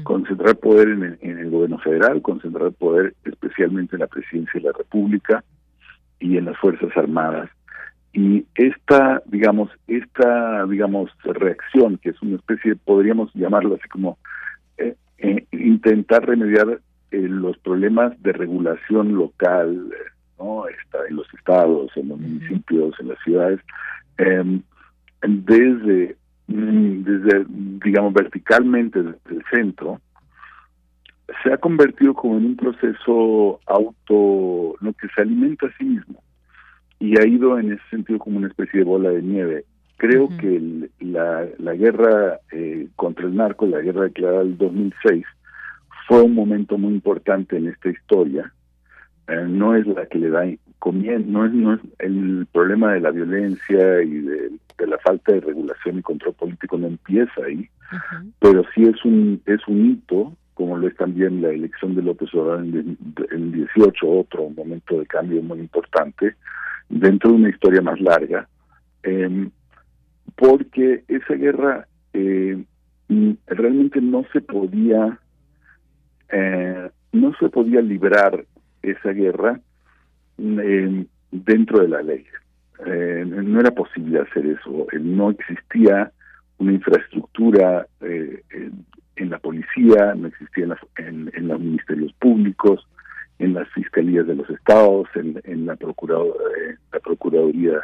concentrar poder en el, en el, gobierno federal, concentrar poder especialmente en la presidencia de la República, y en las Fuerzas Armadas. Y esta, digamos, esta, digamos, reacción, que es una especie, podríamos llamarlo así como eh, eh, intentar remediar eh, los problemas de regulación local, ¿no? Está en los estados, en los municipios, en las ciudades, em, desde, mm, desde, digamos, verticalmente desde el centro, se ha convertido como en un proceso auto, lo que se alimenta a sí mismo y ha ido en ese sentido como una especie de bola de nieve. Creo que la, la guerra eh, contra el narco, la guerra declarada del 2006, fue un momento muy importante en esta historia. Eh, no es la que le da comienzo, no es, no es el problema de la violencia y de, la falta de regulación y control político no empieza ahí, pero sí es un es un hito como lo es también la elección de López Obrador en, el 18, otro momento de cambio muy importante, dentro de una historia más larga, eh, porque esa guerra eh, realmente no se podía, eh, no se podía librar esa guerra em, dentro de la ley. Eh, no era posible hacer eso, no existía una infraestructura en la policía, no existía en, en, los ministerios públicos, en las fiscalías de los estados, en, en la, procurador, eh, la Procuraduría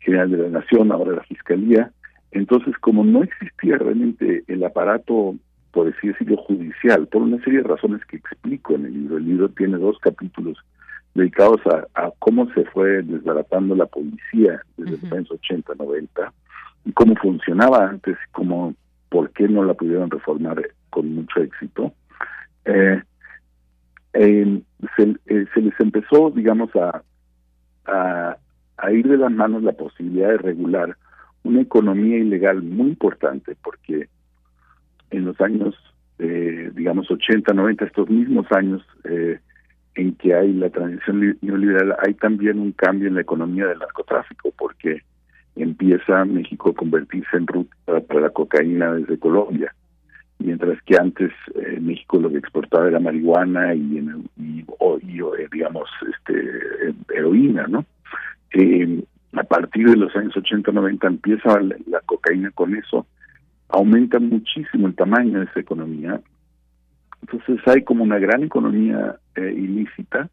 General de la Nación, ahora la Fiscalía. Entonces, como no existía realmente el aparato, por así decirlo, judicial, por una serie de razones que explico en el libro, el libro tiene dos capítulos dedicados a, a cómo se fue desbaratando la policía desde los años 80, 90, y cómo funcionaba antes, cómo por qué no la pudieron reformar con mucho éxito. Eh, eh, se, les empezó, digamos, a, a, ir de las manos la posibilidad de regular una economía ilegal muy importante, porque en los años, eh, digamos, 80, 90, estos mismos años en que hay la transición neoliberal, hay también un cambio en la economía del narcotráfico, porque empieza México a convertirse en ruta para la cocaína desde Colombia, mientras que antes eh, México lo que exportaba era marihuana y, eh, digamos este heroína, ¿no? Eh, a partir de los años 80-90 empieza la, cocaína con eso, aumenta muchísimo el tamaño de esa economía, entonces hay como una gran economía eh, ilícita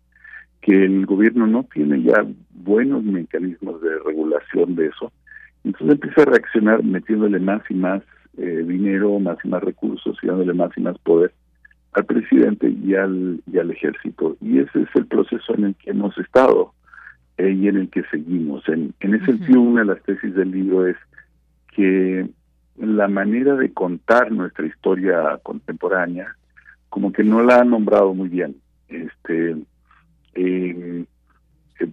que el gobierno no tiene ya buenos mecanismos de regulación de eso. Entonces empieza a reaccionar metiéndole más y más eh, dinero, más y más recursos y dándole más y más poder al presidente y al, y al ejército. Y ese es el proceso en el que hemos estado eh, y en el que seguimos. En, en ese sentido, una de las tesis del libro es que la manera de contar nuestra historia contemporánea, como que no la ha nombrado muy bien. Este, eh,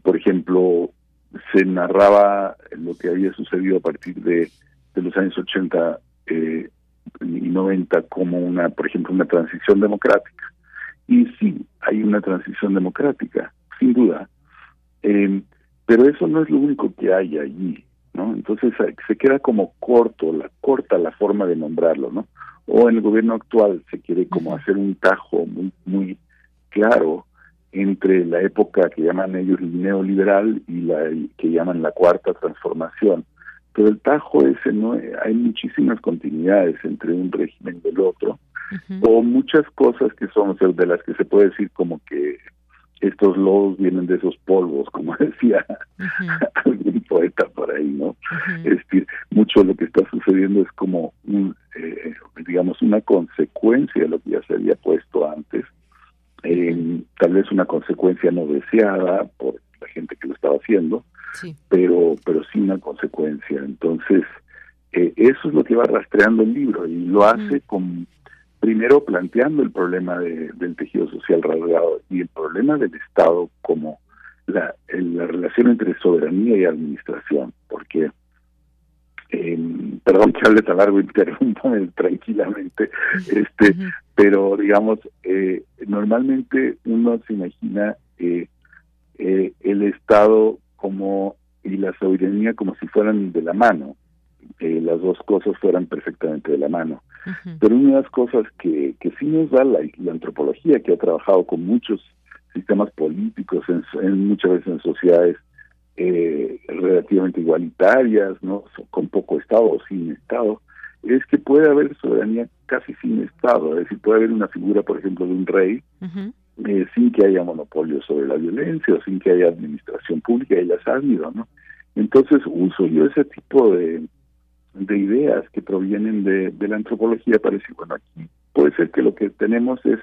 por ejemplo, se narraba lo que había sucedido a partir de, de los años 80 eh, y 90 como una, por ejemplo, una transición democrática. Y sí, hay una transición democrática, sin duda. Eh, pero eso no es lo único que hay allí, ¿no? Entonces se queda como corto, la corta la forma de nombrarlo, ¿no? O en el gobierno actual se quiere como hacer un tajo muy, muy claro entre la época que llaman ellos neoliberal y la que llaman la cuarta transformación. Pero el tajo ese no hay muchísimas continuidades entre un régimen y el otro o muchas cosas que son de las que se puede decir como que estos lodos vienen de esos polvos como decía algún poeta por ahí no es decir mucho de lo que está sucediendo es como un eh, digamos una consecuencia de lo que ya se había puesto antes eh, tal vez una consecuencia no deseada por la gente que lo estaba haciendo pero pero sí una consecuencia. Entonces, eh, eso es lo que va rastreando el libro y lo hace con primero planteando el problema del tejido social rasgado y el problema del Estado como la, la relación entre soberanía y administración, porque eh, perdón que hable tan largo, interrúmpame tranquilamente, este, pero digamos, eh, normalmente uno se imagina eh, eh, el Estado como y la soberanía como si fueran de la mano, eh, las dos cosas fueran perfectamente de la mano. Pero una de las cosas que, que sí nos da la, antropología, que ha trabajado con muchos sistemas políticos, en, muchas veces en sociedades eh, relativamente igualitarias, no con poco Estado o sin Estado, es que puede haber soberanía casi sin Estado, es decir, puede haber una figura, por ejemplo, de un rey, eh, sin que haya monopolio sobre la violencia o sin que haya administración pública, ella ha habido, ¿no? Entonces uso yo ese tipo de, de ideas que provienen de, de la antropología para decir, bueno, aquí puede ser que lo que tenemos es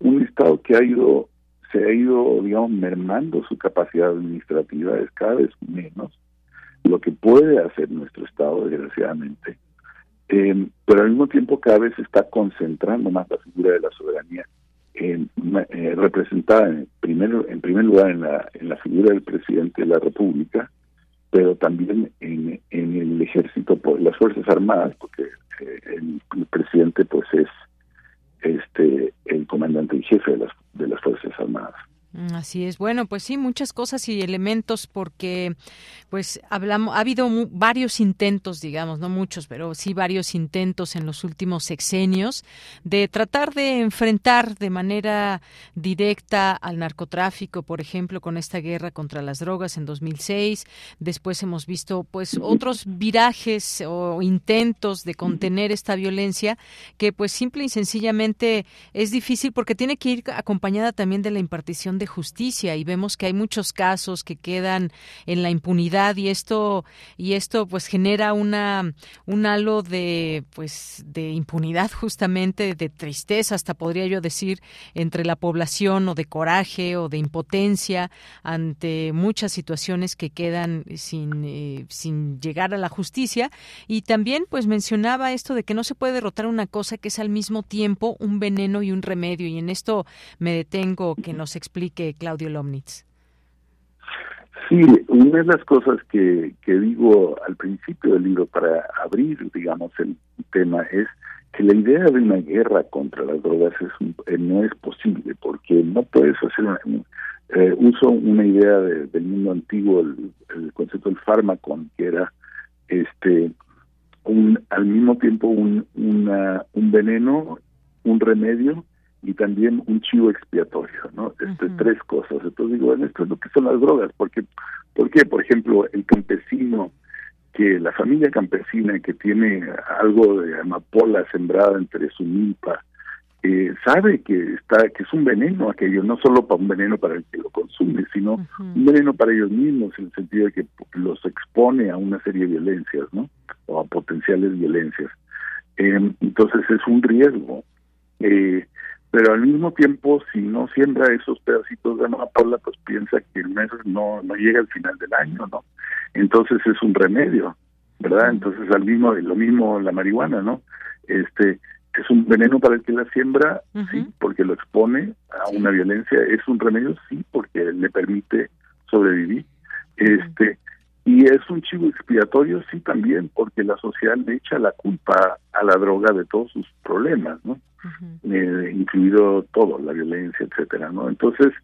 un Estado que ha ido, se ha ido, digamos, mermando su capacidad administrativa, es cada vez menos lo que puede hacer nuestro Estado, desgraciadamente. Eh, pero al mismo tiempo cada vez se está concentrando más la figura de la soberanía eh, representada en primer, en primer lugar en la, en la figura del presidente de la República, pero también en, el ejército, por las Fuerzas Armadas, porque eh, el, presidente pues es este el comandante y jefe de las, de las Fuerzas Armadas. Mm, así es. Bueno, pues sí, muchas cosas y elementos porque pues hablamos ha habido varios intentos, digamos, no muchos, pero sí varios intentos en los últimos sexenios de tratar de enfrentar de manera directa al narcotráfico, por ejemplo, con esta guerra contra las drogas en 2006. Después hemos visto pues otros virajes o intentos de contener esta violencia que pues simple y sencillamente es difícil porque tiene que ir acompañada también de la impartición de justicia y vemos que hay muchos casos que quedan en la impunidad y esto y esto pues genera una un halo de pues de impunidad justamente de tristeza hasta podría yo decir entre la población o de coraje o de impotencia ante muchas situaciones que quedan sin eh, sin llegar a la justicia. Y también pues mencionaba esto de que no se puede derrotar una cosa que es al mismo tiempo un veneno y un remedio. Y en esto me detengo que nos explique que Claudio Lomnitz. Sí, una de las cosas que, que digo al principio del libro para abrir, digamos, el tema es que la idea de una guerra contra las drogas es eh, no es posible porque no puedes hacer una, eh, uso una idea del mundo antiguo el, concepto del fármaco que era este un al mismo tiempo un una, un veneno un remedio y también un chivo expiatorio, ¿no? Este, Tres cosas. Entonces digo, bueno, esto es lo que son las drogas, porque, porque por ejemplo, el campesino, que la familia campesina que tiene algo de amapola sembrada entre su milpa, eh, sabe que está que es un veneno aquello, no solo para un veneno para el que lo consume, sino un veneno para ellos mismos, en el sentido de que los expone a una serie de violencias, ¿no? O a potenciales violencias. Eh, entonces es un riesgo. Eh, pero al mismo tiempo, si no siembra esos pedacitos de amapola, pues piensa que el mes no, no llega al final del año, ¿no? Entonces es un remedio, ¿verdad? Entonces al mismo, lo mismo la marihuana, ¿no? Este, es un veneno para el que la siembra, sí, porque lo expone a una violencia, es un remedio, sí, porque le permite sobrevivir. Este, y es un chivo expiatorio, sí, también, porque la sociedad le echa la culpa a la droga de todos sus problemas, ¿no? Eh, incluido todo, la violencia, etcétera, ¿no? Entonces,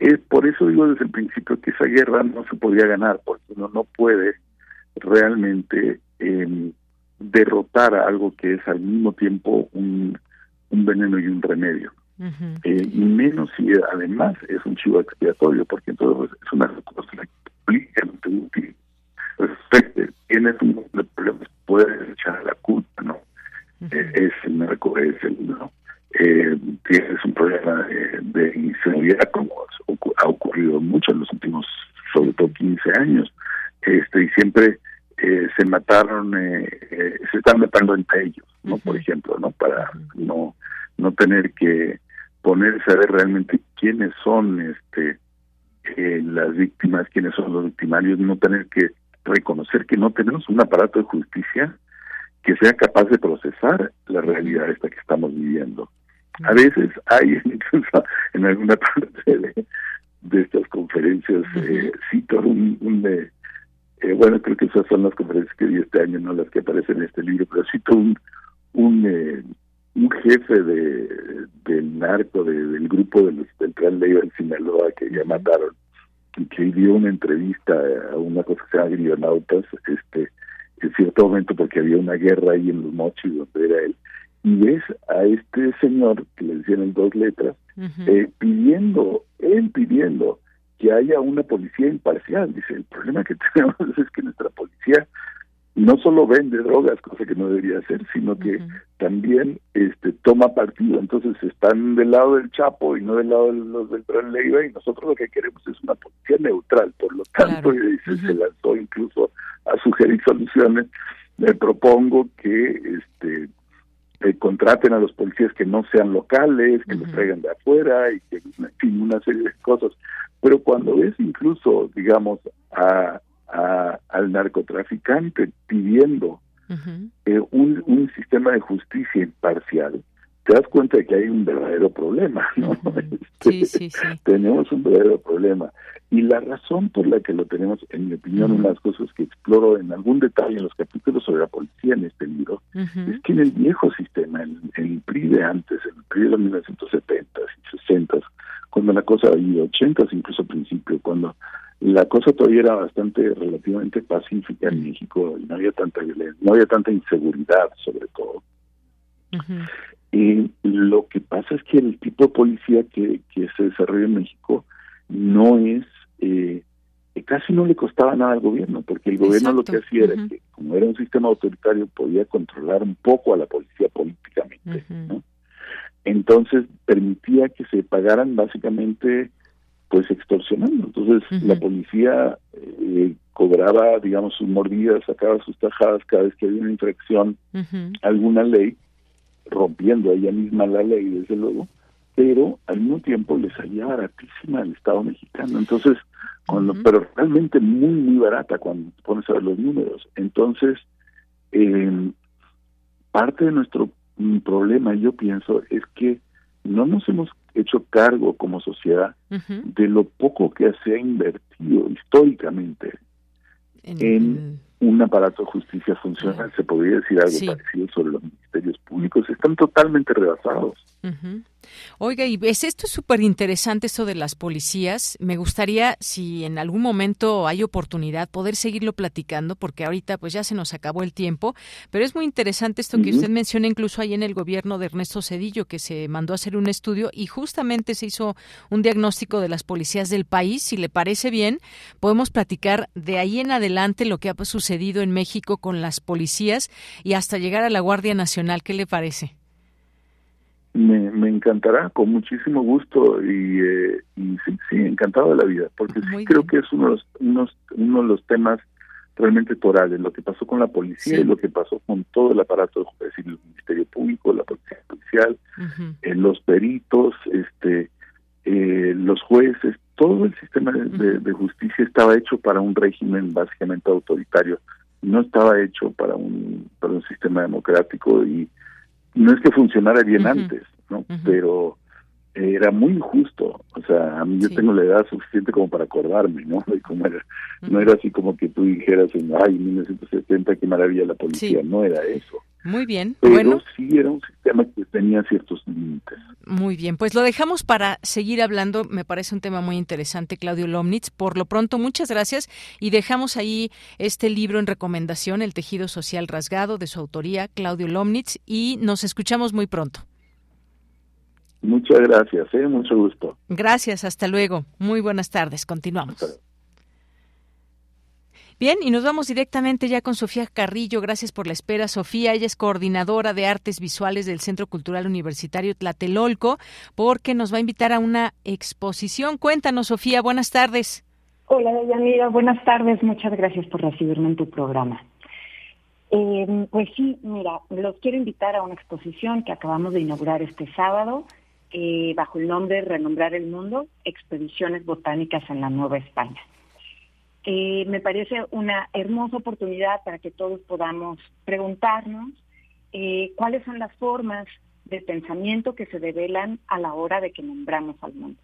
es por eso digo desde el principio que esa guerra no se podía ganar, porque uno no puede realmente eh, derrotar a algo que es al mismo tiempo un, un veneno y un remedio. Eh, y menos si además es un chivo expiatorio, porque entonces es una cosa que tienes un problema, puedes echar la culpa, ¿no? Eh, es el narco, es el, ¿no? Eh, tienes un problema de, de inseguridad como ha ocurrido mucho en los últimos, sobre todo 15 años, este y siempre eh, se mataron, eh, eh, se están matando entre ellos, ¿no? Por ejemplo, ¿no? Para no no tener que ponerse a ver realmente quiénes son este las víctimas, quiénes son los victimarios, no tener que reconocer que no tenemos un aparato de justicia que sea capaz de procesar la realidad esta que estamos viviendo. A veces hay, incluso en alguna parte de, de estas conferencias, eh, cito un, un eh, bueno, creo que esas son las conferencias que di este año, no las que aparecen en este libro, pero cito un un, eh, un jefe de del narco de, del grupo de los, del Plan Leiva en Sinaloa que ya mataron y que dio una entrevista a una cosa que se llama Grionautas, este, en cierto momento porque había una guerra ahí en los mochis donde era él, y ves a este señor que le decían en dos letras, eh, pidiendo, él pidiendo que haya una policía imparcial. Dice, el problema que tenemos es que nuestra policía no solo vende drogas, cosa que no debería hacer, sino que también este toma partido. Entonces están del lado del Chapo y no del lado de los del Gran Leiva y nosotros lo que queremos es una policía neutral. Por lo tanto, y dice, se lanzó incluso a sugerir soluciones. Me propongo que este eh, contraten a los policías que no sean locales, que los traigan de afuera y que, en fin, una serie de cosas. Pero cuando ves incluso, digamos, a, a al narcotraficante pidiendo eh, un, un sistema de justicia imparcial, te das cuenta de que hay un verdadero problema, ¿no? Sí, sí, sí. tenemos un verdadero problema. Y la razón por la que lo tenemos, en mi opinión, una de las cosas que exploro en algún detalle en los capítulos sobre la policía en este libro, es que en el viejo sistema, en, el PRI de antes, en el PRI de los 1970 y 60 cuando la cosa, y 80 incluso al principio, cuando la cosa todavía era bastante relativamente pacífica en México y no había tanta violencia, no había tanta inseguridad sobre todo. Y lo que pasa es que el tipo de policía que, que se desarrolla en México no es, eh, casi no le costaba nada al gobierno, porque el gobierno lo que hacía era que, como era un sistema autoritario, podía controlar un poco a la policía políticamente, ¿no? Entonces permitía que se pagaran básicamente pues extorsionando. Entonces la policía eh, cobraba, digamos, sus mordidas, sacaba sus tajadas cada vez que había una infracción, alguna ley, rompiendo ella misma la ley, desde luego, pero al mismo tiempo le salía baratísima al Estado mexicano. Entonces, cuando, pero realmente muy, muy barata cuando pones a ver los números. Entonces, eh, parte de nuestro mm, problema, yo pienso, es que no nos hemos hecho cargo como sociedad de lo poco que se ha invertido históricamente en, un aparato de justicia funcional. Se podría decir algo parecido sobre los ministerios públicos. Están totalmente rebasados. Oiga, y ves, esto es súper interesante, esto de las policías. Me gustaría, si en algún momento hay oportunidad, poder seguirlo platicando, porque ahorita pues ya se nos acabó el tiempo, pero es muy interesante esto que usted menciona incluso ahí en el gobierno de Ernesto Cedillo, que se mandó a hacer un estudio y justamente se hizo un diagnóstico de las policías del país. Si le parece bien, podemos platicar de ahí en adelante lo que ha sucedido en México con las policías y hasta llegar a la Guardia Nacional. ¿Qué le parece? Me, me encantará, con muchísimo gusto y, eh, y sí, sí, encantado de la vida, porque sí creo que es uno de los, unos, uno de los temas realmente torales, lo que pasó con la policía y lo que pasó con todo el aparato, es decir, el Ministerio Público, la Policía Judicial, eh, los peritos, este, eh, los jueces, todo el sistema de, de, justicia estaba hecho para un régimen básicamente autoritario, no estaba hecho para un, para un sistema democrático y no es que funcionara bien antes, ¿no? Pero era muy injusto, o sea, a mí yo tengo la edad suficiente como para acordarme, ¿no? De cómo era. No era así como que tú dijeras, en, ay, 1970, qué maravilla la policía, no era eso. Muy bien. Pero bueno. sí era un sistema que tenía ciertos límites. Muy bien, pues lo dejamos para seguir hablando. Me parece un tema muy interesante, Claudio Lomnitz. Por lo pronto, muchas gracias y dejamos ahí este libro en recomendación, El tejido social rasgado, de su autoría, Claudio Lomnitz, y nos escuchamos muy pronto. Muchas gracias, ¿eh? mucho gusto. Gracias, hasta luego. Muy buenas tardes, continuamos. Bien, y nos vamos directamente ya con Sofía Carrillo. Gracias por la espera, Sofía. Ella es coordinadora de artes visuales del Centro Cultural Universitario Tlatelolco, porque nos va a invitar a una exposición. Cuéntanos, Sofía, buenas tardes. Hola, Deyanira, buenas tardes. Muchas gracias por recibirme en tu programa. Eh, pues sí, mira, los quiero invitar a una exposición que acabamos de inaugurar este sábado eh, bajo el nombre Renombrar el Mundo, Expediciones Botánicas en la Nueva España. Eh, me parece una hermosa oportunidad para que todos podamos preguntarnos eh, cuáles son las formas de pensamiento que se develan a la hora de que nombramos al mundo.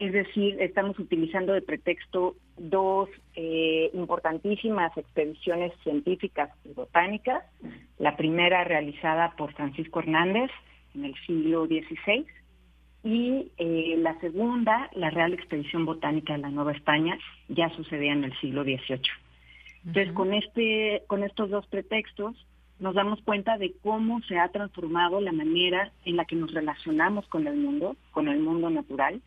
Es decir, estamos utilizando de pretexto dos importantísimas expediciones científicas y botánicas. La primera realizada por Francisco Hernández en el siglo XVI y eh, la segunda, la Real Expedición Botánica de la Nueva España, ya sucedía en el siglo XVIII. Entonces, con, este, con estos dos pretextos, nos damos cuenta de cómo se ha transformado la manera en la que nos relacionamos con el mundo, con el mundo natural,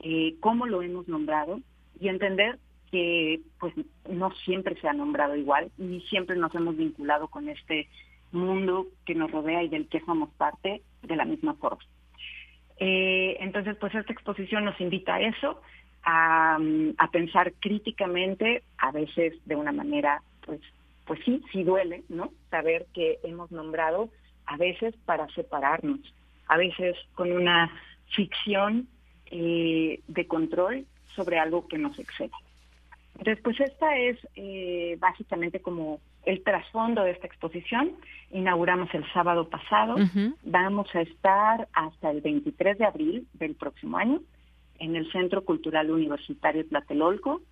eh, cómo lo hemos nombrado y entender que pues no siempre se ha nombrado igual, ni siempre nos hemos vinculado con este mundo que nos rodea y del que somos parte de la misma forma. Eh, entonces, pues esta exposición nos invita a eso, a, pensar críticamente, a veces de una manera, pues, pues sí, sí duele, ¿no? Saber que hemos nombrado a veces para separarnos, a veces con una ficción eh, de control sobre algo que nos excede. Entonces, pues esta es eh, básicamente como el trasfondo de esta exposición. Inauguramos el sábado pasado. Vamos a estar hasta el 23 de abril del próximo año en el Centro Cultural Universitario Tlatelolco,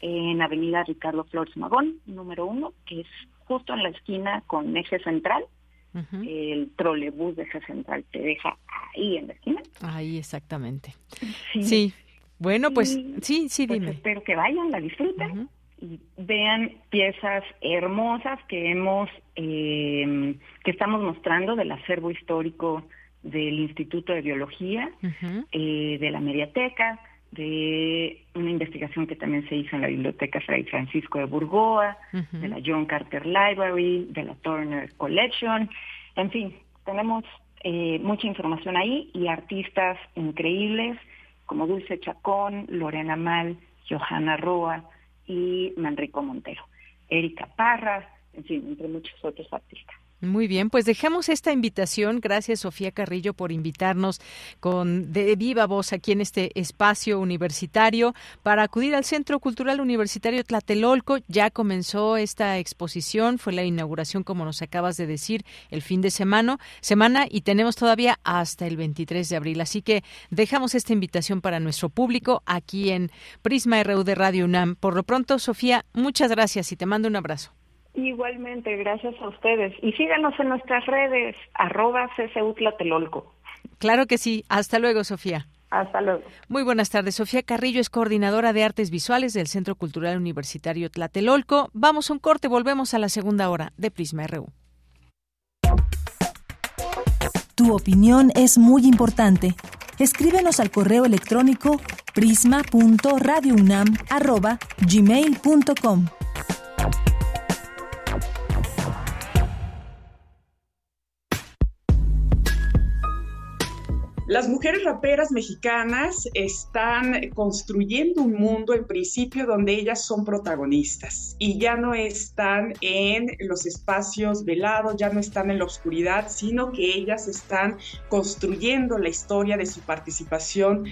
en Avenida Ricardo Flores Magón, número uno, que es justo en la esquina con eje central. El trolebús de eje central te deja ahí en la esquina. Ahí exactamente. Sí. Bueno, pues sí, sí, pues dime. espero que vayan, la disfruten y vean piezas hermosas que hemos eh, que estamos mostrando del acervo histórico del Instituto de Biología, eh, de la Mediateca, de una investigación que también se hizo en la Biblioteca Fray Francisco de Burgoa, de la John Carter Library, de la Turner Collection, en fin, tenemos eh, mucha información ahí y artistas increíbles como Dulce Chacón, Lorena Mal, Johanna Roa, y Manrico Montero, Erika Parra, en fin, entre muchos otros artistas. Muy bien, pues dejamos esta invitación. Gracias, Sofía Carrillo, por invitarnos con de viva voz aquí en este espacio universitario para acudir al Centro Cultural Universitario Tlatelolco. Ya comenzó esta exposición, fue la inauguración, como nos acabas de decir, el fin de semana, semana y tenemos todavía hasta el 23 de abril. Así que dejamos esta invitación para nuestro público aquí en Prisma RU de Radio UNAM. Por lo pronto, Sofía, muchas gracias y te mando un abrazo. Igualmente, gracias a ustedes. Y síganos en nuestras redes, arroba CCUTlatelolco. Claro que sí. Hasta luego, Sofía. Hasta luego. Muy buenas tardes. Sofía Carrillo es coordinadora de artes visuales del Centro Cultural Universitario Tlatelolco. Vamos a un corte, volvemos a la segunda hora de Prisma RU. Tu opinión es muy importante. Escríbenos al correo electrónico prisma.radiounam@gmail.com. Las mujeres raperas mexicanas están construyendo un mundo en principio donde ellas son protagonistas y ya no están en los espacios velados, ya no están en la oscuridad, sino que ellas están construyendo la historia de su participación.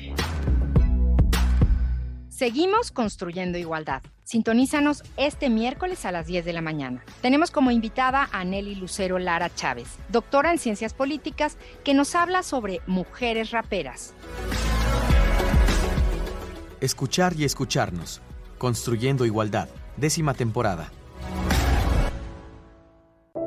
Seguimos construyendo igualdad. Sintonízanos este miércoles a las 10 de la mañana. Tenemos como invitada a Nelly Lucero Lara Chávez, doctora en Ciencias Políticas, que nos habla sobre mujeres raperas. Escuchar y escucharnos. Construyendo igualdad. Décima temporada.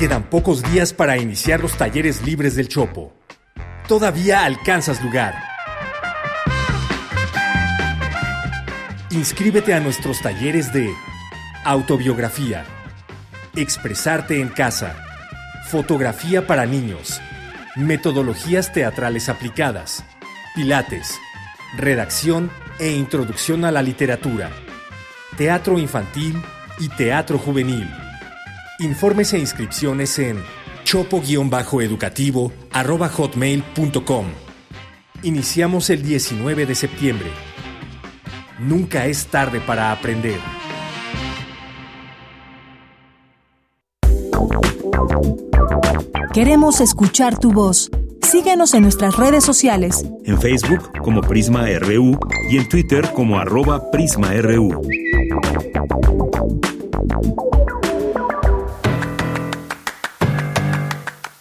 Quedan pocos días para iniciar los talleres libres del Chopo. Todavía alcanzas lugar. Inscríbete a nuestros talleres de autobiografía, expresarte en casa, fotografía para niños, metodologías teatrales aplicadas, pilates, redacción e introducción a la literatura, teatro infantil y teatro juvenil Informes e inscripciones en chopo-educativo hotmail.com. Iniciamos el 19 de septiembre. Nunca es tarde para aprender. Queremos escuchar tu voz. Síguenos en nuestras redes sociales. En Facebook como Prisma RU y en Twitter como arroba PrismaRU.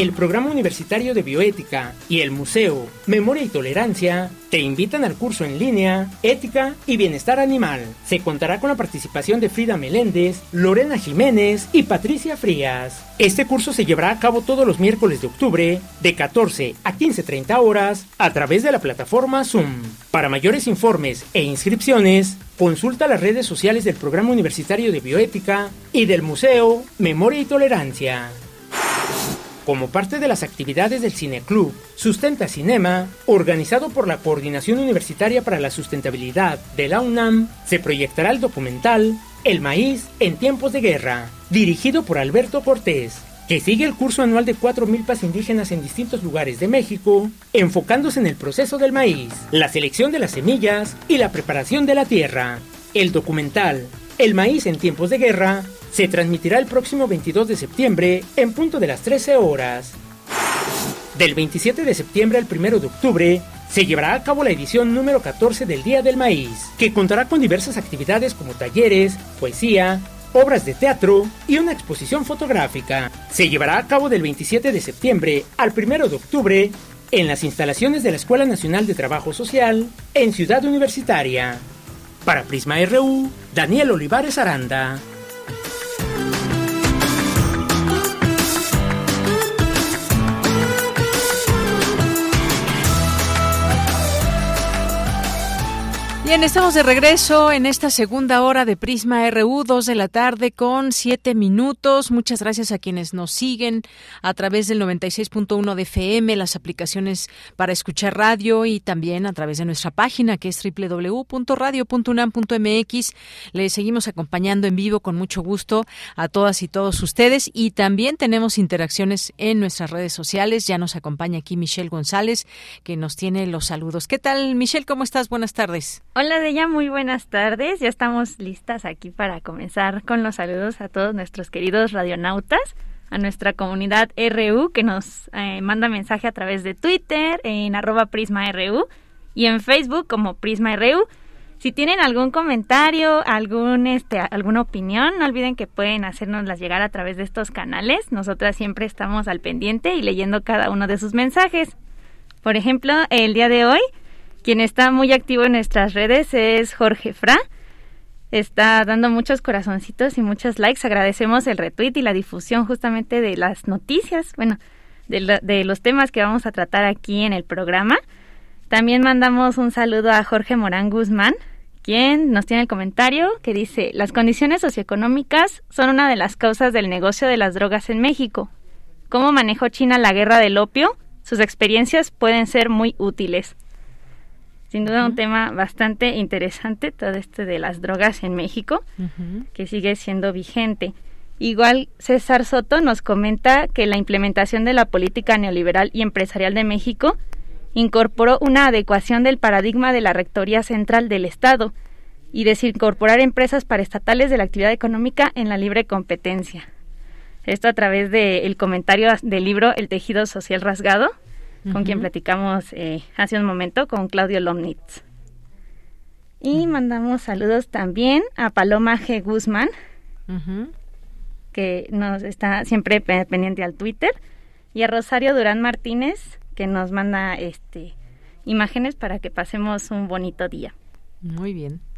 El Programa Universitario de Bioética y el Museo Memoria y Tolerancia te invitan al curso en línea Ética y Bienestar Animal. Se contará con la participación de Frida Meléndez, Lorena Jiménez y Patricia Frías. Este curso se llevará a cabo todos los miércoles de octubre de 14 a 15.30 horas a través de la plataforma Zoom. Para mayores informes e inscripciones, consulta las redes sociales del Programa Universitario de Bioética y del Museo Memoria y Tolerancia. Como parte de las actividades del Cineclub Sustenta Cinema, organizado por la Coordinación Universitaria para la Sustentabilidad de la UNAM, se proyectará el documental El maíz en tiempos de guerra, dirigido por Alberto Cortés, que sigue el curso anual de cuatro milpas indígenas en distintos lugares de México, enfocándose en el proceso del maíz, la selección de las semillas y la preparación de la tierra. El documental El maíz en tiempos de guerra se transmitirá el próximo 22 de septiembre en punto de las 13 horas. Del 27 de septiembre al 1 de octubre se llevará a cabo la edición número 14 del Día del Maíz, que contará con diversas actividades como talleres, poesía, obras de teatro y una exposición fotográfica. Se llevará a cabo del 27 de septiembre al 1 de octubre en las instalaciones de la Escuela Nacional de Trabajo Social en Ciudad Universitaria. Para Prisma RU, Daniel Olivares Aranda. Bien, estamos de regreso en esta segunda hora de Prisma RU, dos de la tarde con siete minutos. Muchas gracias a quienes nos siguen a través del 96.1 de FM, las aplicaciones para escuchar radio y también a través de nuestra página que es www.radio.unam.mx. Les seguimos acompañando en vivo con mucho gusto a todas y todos ustedes y también tenemos interacciones en nuestras redes sociales. Ya nos acompaña aquí Michelle González que nos tiene los saludos. ¿Qué tal, Michelle? ¿Cómo estás? Buenas tardes. Hola Deya, muy buenas tardes. Ya estamos listas aquí para comenzar con los saludos a todos nuestros queridos radionautas, a nuestra comunidad RU que nos eh, manda mensaje a través de Twitter en arroba PrismaRU y en Facebook como PrismaRU. Si tienen algún comentario, algún este, alguna opinión, no olviden que pueden hacernoslas llegar a través de estos canales. Nosotras siempre estamos al pendiente y leyendo cada uno de sus mensajes. Por ejemplo, el día de hoy quien está muy activo en nuestras redes es Jorge Fra. Está dando muchos corazoncitos y muchos likes. Agradecemos el retweet y la difusión justamente de las noticias, bueno, de, de los temas que vamos a tratar aquí en el programa. También mandamos un saludo a Jorge Morán Guzmán, quien nos tiene el comentario que dice, las condiciones socioeconómicas son una de las causas del negocio de las drogas en México. ¿Cómo manejó China la guerra del opio? Sus experiencias pueden ser muy útiles. Sin duda un tema bastante interesante, todo esto de las drogas en México, que sigue siendo vigente. Igual César Soto nos comenta que la implementación de la política neoliberal y empresarial de México incorporó una adecuación del paradigma de la Rectoría Central del Estado y desincorporar empresas paraestatales de la actividad económica en la libre competencia. Esto a través del comentario del libro El tejido social rasgado, con quien platicamos eh, hace un momento, con Claudio Lomnitz. Y mandamos saludos también a Paloma G. Guzmán, que nos está siempre pendiente al Twitter, y a Rosario Durán Martínez, que nos manda este imágenes para que pasemos un bonito día. Muy bien.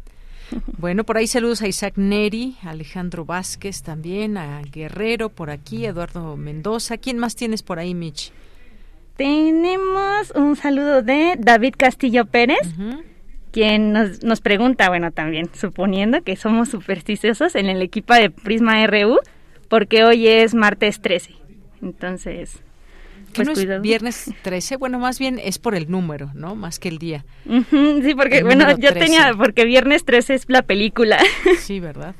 Bueno, por ahí saludos a Isaac Neri, Alejandro Vázquez también, a Guerrero por aquí, Eduardo Mendoza. ¿Quién más tienes por ahí, Mitch? Tenemos un saludo de David Castillo Pérez, quien nos, nos pregunta, bueno, también suponiendo que somos supersticiosos en el equipo de Prisma RU, porque hoy es martes 13. Entonces, pues no es viernes 13? Bueno, más bien es por el número, ¿no? Más que el día. sí, porque, bueno, yo tenía, porque viernes 13 es la película. Sí, ¿verdad?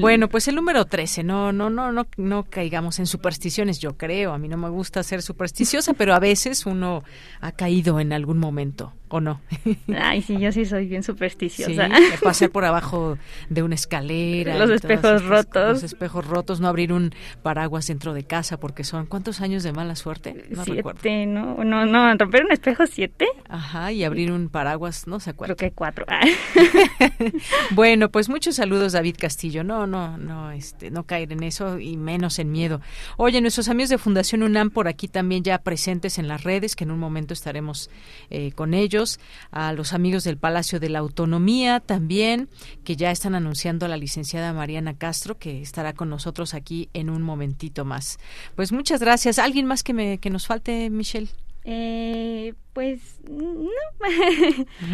Bueno, pues el número 13, no, no, no, no, no caigamos en supersticiones, yo creo. A mí no me gusta ser supersticiosa, pero a veces uno ha caído en algún momento. ¿O no? Ay, sí, yo sí soy bien supersticiosa. Sí, pasar por abajo de una escalera. Los espejos rotos. Los espejos rotos, no abrir un paraguas dentro de casa porque son, ¿cuántos años de mala suerte? No siete, no, no, no, romper un espejo siete. Ajá, y abrir un paraguas, no se acuerda. Creo que cuatro. bueno, pues muchos saludos, David Castillo. No, no, no, este, no caer en eso y menos en miedo. Oye, nuestros amigos de Fundación UNAM por aquí también ya presentes en las redes, que en un momento estaremos eh, con ellos a los amigos del Palacio de la Autonomía también, que ya están anunciando a la licenciada Mariana Castro, que estará con nosotros aquí en un momentito más. Pues muchas gracias. ¿Alguien más que, me, que nos falte, Michelle? Eh, pues no.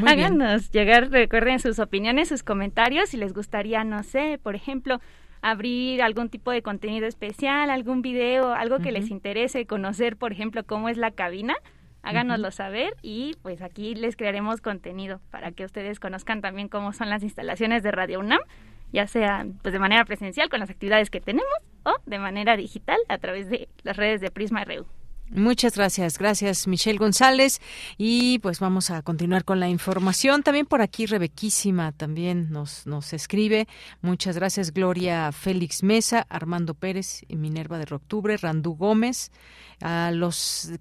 Háganos llegar, recuerden sus opiniones, sus comentarios, si les gustaría, no sé, por ejemplo, abrir algún tipo de contenido especial, algún video, algo que les interese conocer, por ejemplo, cómo es la cabina háganoslo saber y pues aquí les crearemos contenido para que ustedes conozcan también cómo son las instalaciones de Radio UNAM, ya sea pues de manera presencial con las actividades que tenemos o de manera digital a través de las redes de Prisma RU. Muchas gracias, gracias Michelle González y pues vamos a continuar con la información. También por aquí Rebequísima también nos, nos escribe. Muchas gracias Gloria Félix Mesa, Armando Pérez, Minerva de Octubre, Randú Gómez, a los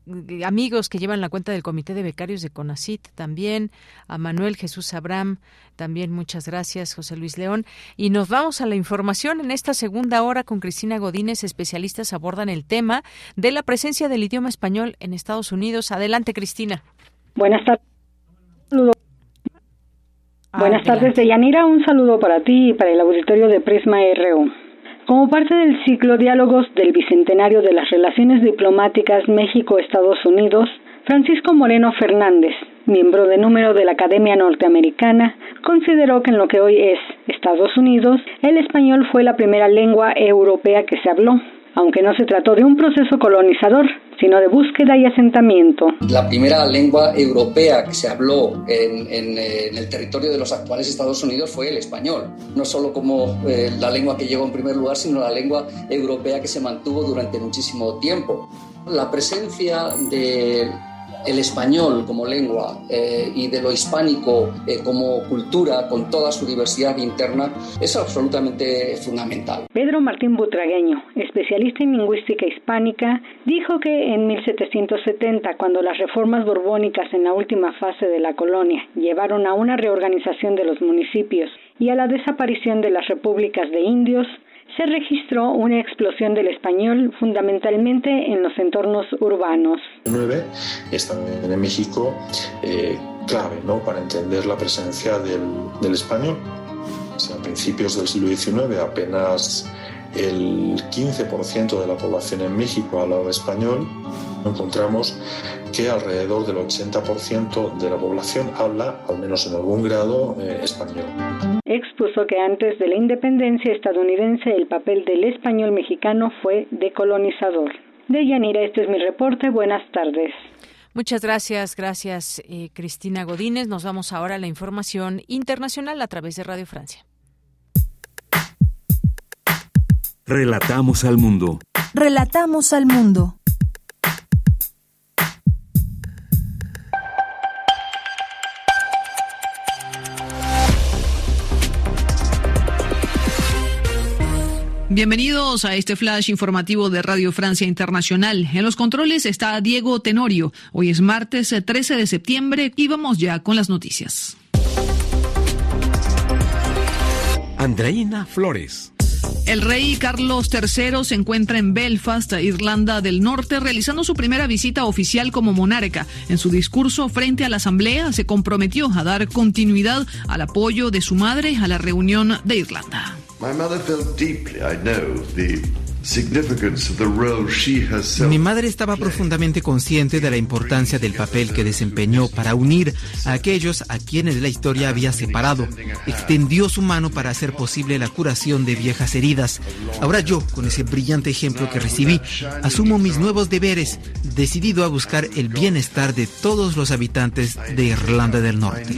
amigos que llevan la cuenta del Comité de Becarios de CONACIT también, a Manuel Jesús Abraham, también muchas gracias José Luis León. Y nos vamos a la información en esta segunda hora con Cristina Godínez, especialistas abordan el tema de la presencia del idioma español en Estados Unidos. Adelante Cristina. Buenas tardes. Buenas tardes, Deyanira. Un saludo para ti y para el auditorio de Prisma RU. Como parte del ciclo Diálogos del Bicentenario de las Relaciones Diplomáticas México-Estados Unidos, Francisco Moreno Fernández, miembro de número de la Academia Norteamericana, consideró que en lo que hoy es Estados Unidos, el español fue la primera lengua europea que se habló, aunque no se trató de un proceso colonizador, sino de búsqueda y asentamiento. La primera lengua europea que se habló en, el territorio de los actuales Estados Unidos fue el español, no solo como eh, la lengua que llegó en primer lugar, sino la lengua europea que se mantuvo durante muchísimo tiempo. La presencia de el español como lengua eh, y de lo hispánico eh, como cultura con toda su diversidad interna es absolutamente fundamental. Pedro Martín Butragueño, especialista en lingüística hispánica, dijo que en 1770, cuando las reformas borbónicas en la última fase de la colonia llevaron a una reorganización de los municipios y a la desaparición de las repúblicas de indios, se registró una explosión del español fundamentalmente en los entornos urbanos. 9 es también en México eh, clave ¿no? para entender la presencia del, del español. a principios del siglo XIX apenas el 15% de la población en México hablaba español, encontramos que alrededor del 80% de la población habla, al menos en algún grado, eh, español. Expuso que antes de la independencia estadounidense el papel del español mexicano fue decolonizador. De Yanira, este es mi reporte. Buenas tardes. Muchas gracias, gracias eh, Cristina Godínez. Nos vamos ahora a la información internacional a través de Radio Francia. Relatamos al mundo. Relatamos al mundo. Bienvenidos a este flash informativo de Radio Francia Internacional. En los controles está Diego Tenorio. Hoy es martes 13 de septiembre y vamos ya con las noticias. Andreina Flores. El rey Carlos III se encuentra en Belfast, Irlanda del Norte, realizando su primera visita oficial como monarca. En su discurso frente a la Asamblea se comprometió a dar continuidad al apoyo de su madre a la reunión de Irlanda. Mi madre estaba profundamente consciente de la importancia del papel que desempeñó para unir a aquellos a quienes la historia había separado. Extendió su mano para hacer posible la curación de viejas heridas. Ahora yo, con ese brillante ejemplo que recibí, asumo mis nuevos deberes, decidido a buscar el bienestar de todos los habitantes de Irlanda del Norte.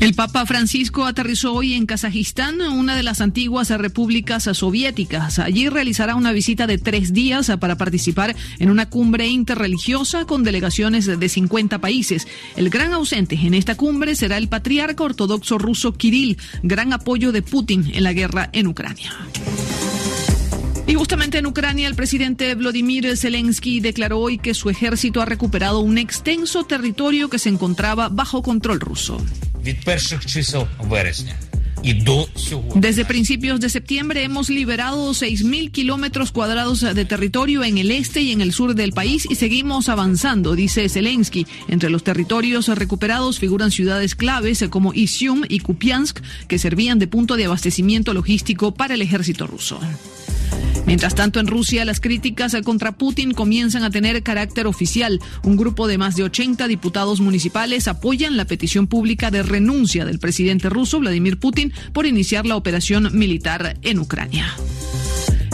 El Papa Francisco aterrizó hoy en Kazajistán, una de las antiguas repúblicas soviéticas. Allí realizará una visita de tres días para participar en una cumbre interreligiosa con delegaciones de 50 países. El gran ausente en esta cumbre será el patriarca ortodoxo ruso Kirill, gran apoyo de Putin en la guerra en Ucrania. Y justamente en Ucrania, el presidente Vladimir Zelensky declaró hoy que su ejército ha recuperado un extenso territorio que se encontraba bajo control ruso. Desde principios de septiembre hemos liberado 6.000 kilómetros cuadrados de territorio en el este y en el sur del país y seguimos avanzando, dice Zelensky. Entre los territorios recuperados figuran ciudades claves como Isium y Kupiansk, que servían de punto de abastecimiento logístico para el ejército ruso. Mientras tanto, en Rusia, las críticas contra Putin comienzan a tener carácter oficial. Un grupo de más de 80 diputados municipales apoyan la petición pública de renuncia del presidente ruso, Vladimir Putin, por iniciar la operación militar en Ucrania.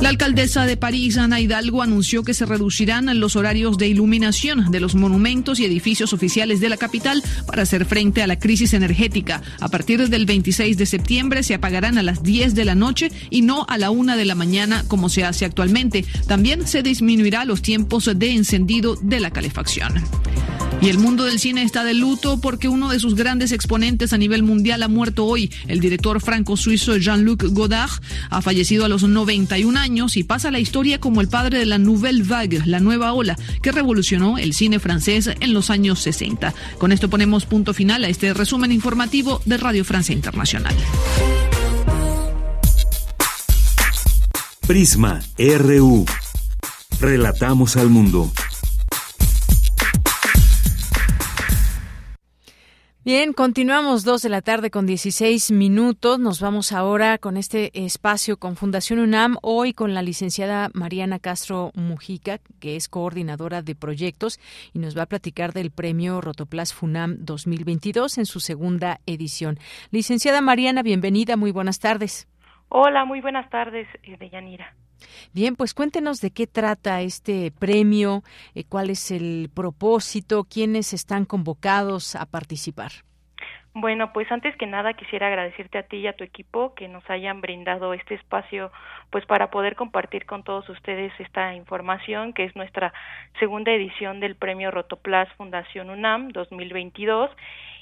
La alcaldesa de París, Ana Hidalgo, anunció que se reducirán los horarios de iluminación de los monumentos y edificios oficiales de la capital para hacer frente a la crisis energética. A partir del 26 de septiembre se apagarán a las 10 de la noche y no a la 1 de la mañana como se hace actualmente. También se disminuirá los tiempos de encendido de la calefacción. Y el mundo del cine está de luto porque uno de sus grandes exponentes a nivel mundial ha muerto hoy. El director franco-suizo Jean-Luc Godard ha fallecido a los 91 años y pasa la historia como el padre de la Nouvelle Vague, la nueva ola, que revolucionó el cine francés en los años 60. Con esto ponemos punto final a este resumen informativo de Radio Francia Internacional. Prisma RU. Relatamos al mundo. Bien, continuamos dos de la tarde con 16 minutos. Nos vamos ahora con este espacio con Fundación UNAM, hoy con la licenciada Mariana Castro Mujica, que es coordinadora de proyectos y nos va a platicar del premio Rotoplas FUNAM 2022 en su segunda edición. Licenciada Mariana, bienvenida, muy buenas tardes. Hola, muy buenas tardes, eh, Deyanira. Bien, pues cuéntenos de qué trata este premio, eh, cuál es el propósito, quiénes están convocados a participar. Bueno, pues antes que nada quisiera agradecerte a ti y a tu equipo que nos hayan brindado este espacio pues para poder compartir con todos ustedes esta información que es nuestra segunda edición del Premio Rotoplas Fundación UNAM 2022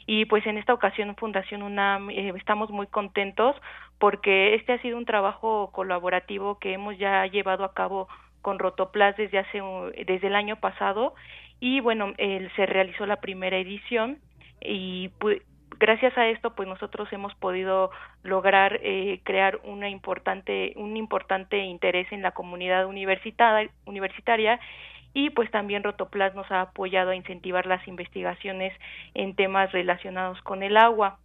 y pues en esta ocasión Fundación UNAM eh, estamos muy contentos porque este ha sido un trabajo colaborativo que hemos ya llevado a cabo con Rotoplas desde hace desde el año pasado y bueno, se realizó la primera edición y pues, gracias a esto pues nosotros hemos podido lograr eh, crear una importante un importante interés en la comunidad universitaria universitaria y pues también Rotoplas nos ha apoyado a incentivar las investigaciones en temas relacionados con el agua.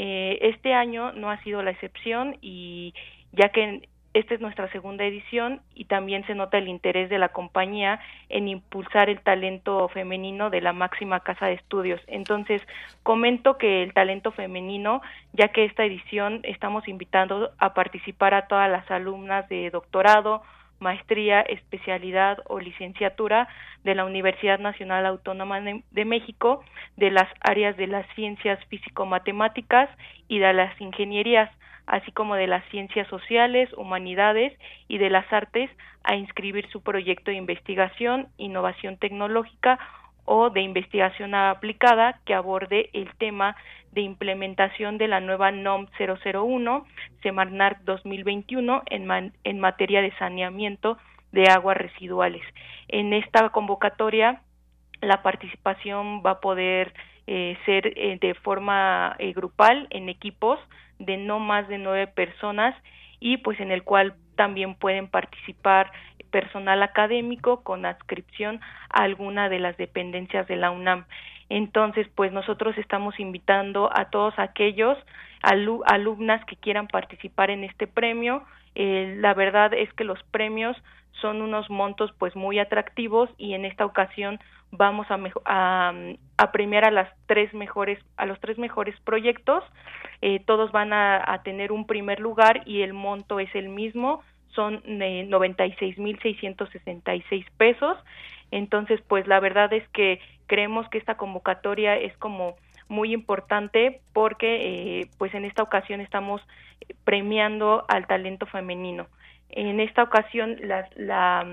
Eh, este año no ha sido la excepción y ya que esta es nuestra segunda edición y también se nota el interés de la compañía en impulsar el talento femenino de la máxima casa de estudios. Entonces, comento que el talento femenino, ya que esta edición estamos invitando a participar a todas las alumnas de doctorado, maestría, especialidad o licenciatura de la Universidad Nacional Autónoma de, México, de las áreas de las ciencias físico-matemáticas y de las ingenierías así como de las ciencias sociales, humanidades y de las artes a inscribir su proyecto de investigación, innovación tecnológica o de investigación aplicada que aborde el tema de implementación de la nueva NOM 001 Semarnat 2021 en, en materia de saneamiento de aguas residuales. En esta convocatoria la participación va a poder eh, ser eh, de forma eh, grupal en equipos de no más de nueve personas y pues en el cual también pueden participar personal académico con adscripción a alguna de las dependencias de la UNAM. Entonces, pues nosotros estamos invitando a todos aquellos alumnas que quieran participar en este premio. Eh, la verdad es que los premios son unos montos pues muy atractivos y en esta ocasión vamos a, a, premiar a las tres mejores a los tres mejores proyectos. Eh, todos van a, tener un primer lugar y el monto es el mismo. Son eh, 96.666 pesos. Entonces pues la verdad es que creemos que esta convocatoria es como muy importante porque eh, pues en esta ocasión estamos premiando al talento femenino. En esta ocasión la, la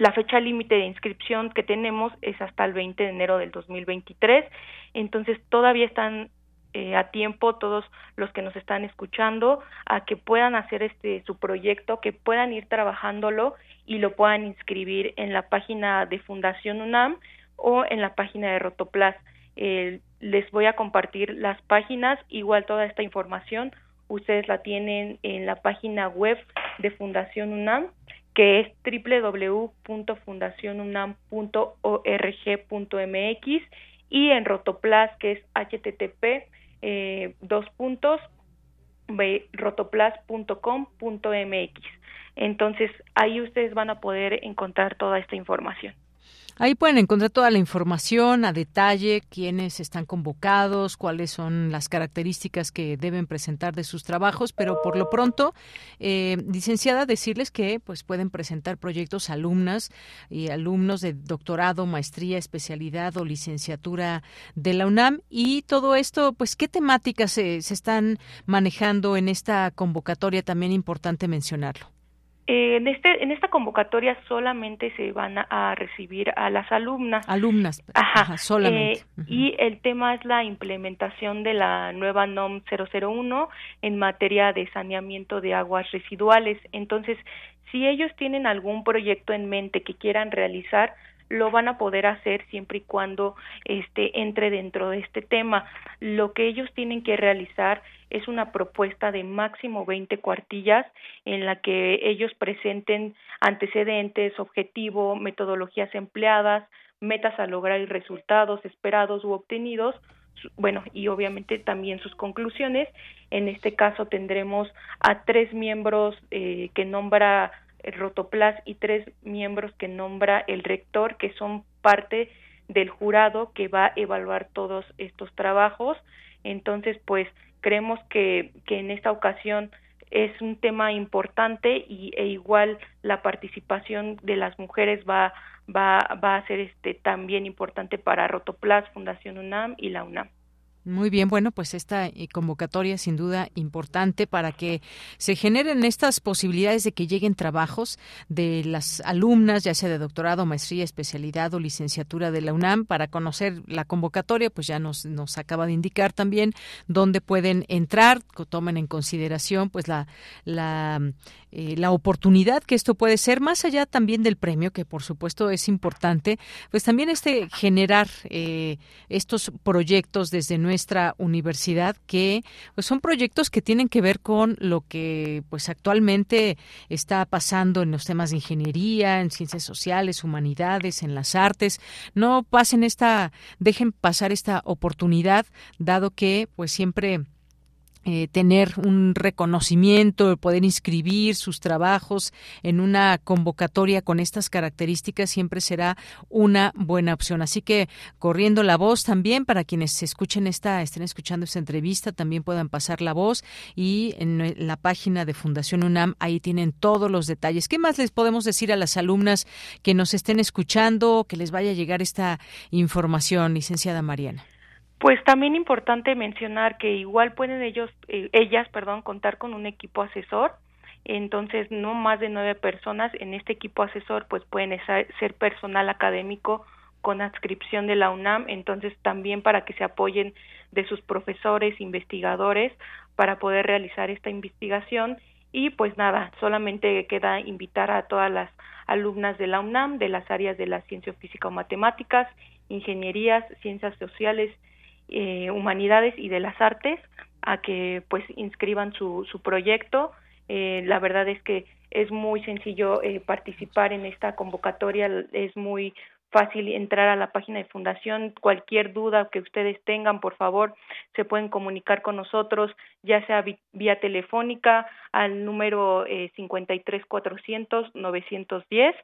la fecha límite de inscripción que tenemos es hasta el 20 de enero del 2023, entonces todavía están eh, a tiempo todos los que nos están escuchando a que puedan hacer este su proyecto, que puedan ir trabajándolo y lo puedan inscribir en la página de Fundación UNAM o en la página de Rotoplas. Eh, les voy a compartir las páginas, igual toda esta información ustedes la tienen en la página web de Fundación UNAM que es www.fundacionunam.org.mx y en Rotoplas que es http eh, dos puntos rotoplas.com.mx. Entonces ahí ustedes van a poder encontrar toda esta información. Ahí pueden encontrar toda la información a detalle, quiénes están convocados, cuáles son las características que deben presentar de sus trabajos, pero por lo pronto, eh, licenciada, decirles que pues pueden presentar proyectos alumnas y alumnos de doctorado, maestría, especialidad o licenciatura de la UNAM y todo esto, pues qué temáticas se, se están manejando en esta convocatoria, también importante mencionarlo. Eh, en, este, en esta convocatoria solamente se van a, recibir a las alumnas. Alumnas, ajá, solamente. Eh, y el tema es la implementación de la nueva NOM 001 en materia de saneamiento de aguas residuales. Entonces, si ellos tienen algún proyecto en mente que quieran realizar, lo van a poder hacer siempre y cuando este entre dentro de este tema. Lo que ellos tienen que realizar es una propuesta de máximo 20 cuartillas en la que ellos presenten antecedentes, objetivo, metodologías empleadas, metas a lograr y resultados esperados u obtenidos, bueno, y obviamente también sus conclusiones. En este caso tendremos a tres miembros eh, que nombra el Rotoplas y tres miembros que nombra el rector, que son parte del jurado que va a evaluar todos estos trabajos. Entonces, pues creemos que, que en esta ocasión es un tema importante y, e igual la participación de las mujeres va, va, va a ser este también importante para Rotoplas, Fundación UNAM y la UNAM. Muy bien, bueno, pues esta eh, convocatoria sin duda importante para que se generen estas posibilidades de que lleguen trabajos de las alumnas, ya sea de doctorado, maestría, especialidad o licenciatura de la UNAM, para conocer la convocatoria, pues ya nos, nos acaba de indicar también dónde pueden entrar, tomen en consideración pues la, la, eh, la oportunidad que esto puede ser, más allá también del premio, que por supuesto es importante, pues también este generar eh, estos proyectos desde nuestra nuestra universidad que pues, son proyectos que tienen que ver con lo que pues actualmente está pasando en los temas de ingeniería, en ciencias sociales, humanidades, en las artes. No pasen esta, dejen pasar esta oportunidad, dado que pues siempre eh, tener un reconocimiento, poder inscribir sus trabajos en una convocatoria con estas características siempre será una buena opción. Así que corriendo la voz también para quienes escuchen esta, estén escuchando esta entrevista, también puedan pasar la voz y en la página de Fundación UNAM ahí tienen todos los detalles. ¿Qué más les podemos decir a las alumnas que nos estén escuchando, que les vaya a llegar esta información, licenciada Mariana? Pues también importante mencionar que igual pueden ellos, eh, ellas, perdón, contar con un equipo asesor. Entonces, no más de nueve personas en este equipo asesor, pues pueden ser personal académico con adscripción de la UNAM. Entonces, también para que se apoyen de sus profesores, investigadores, para poder realizar esta investigación. Y pues nada, solamente queda invitar a todas las alumnas de la UNAM, de las áreas de la ciencia física o matemáticas, ingenierías, ciencias sociales, eh, humanidades y de las artes a que pues inscriban su, su proyecto. Eh, la verdad es que es muy sencillo eh, participar en esta convocatoria, es muy fácil entrar a la página de fundación. Cualquier duda que ustedes tengan, por favor, se pueden comunicar con nosotros, ya sea vía telefónica al número eh, 53 400 910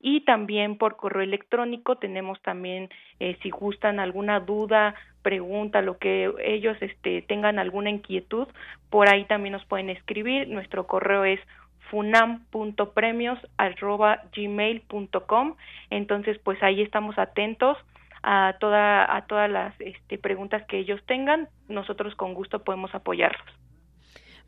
y también por correo electrónico. Tenemos también eh, si gustan alguna duda pregunta lo que ellos este tengan alguna inquietud por ahí también nos pueden escribir. Nuestro correo es funam.premios@gmail.com entonces pues ahí estamos atentos a toda a todas las este, preguntas que ellos tengan. Nosotros con gusto podemos apoyarlos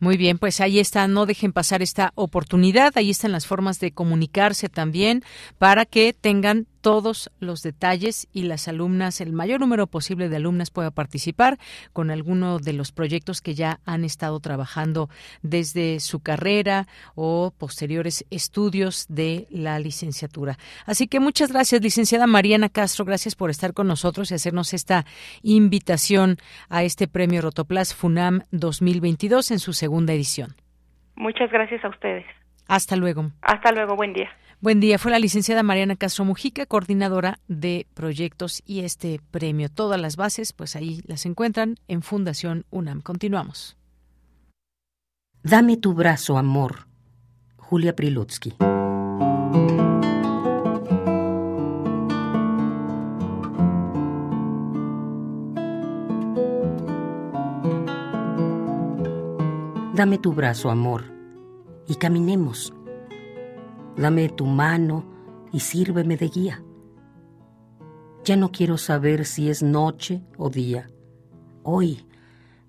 muy bien, pues ahí está, no dejen pasar esta oportunidad, ahí están las formas de comunicarse también para que tengan todos los detalles y las alumnas, el mayor número posible de alumnas pueda participar con alguno de los proyectos que ya han estado trabajando desde su carrera o posteriores estudios de la licenciatura. Así que muchas gracias, licenciada Mariana Castro, gracias por estar con nosotros y hacernos esta invitación a este premio Rotoplas FUNAM 2022 en su segunda edición. Muchas gracias a ustedes. Hasta luego. Hasta luego, buen día. Buen día. Fue la licenciada Mariana Castro Mujica, coordinadora de proyectos y este premio. Todas las bases, pues ahí las encuentran en Fundación UNAM. Continuamos. Dame tu brazo, amor. Julia Prilutsky. Dame tu brazo, amor, y caminemos Dame tu mano y sírveme de guía. Ya no quiero saber si es noche o día. Hoy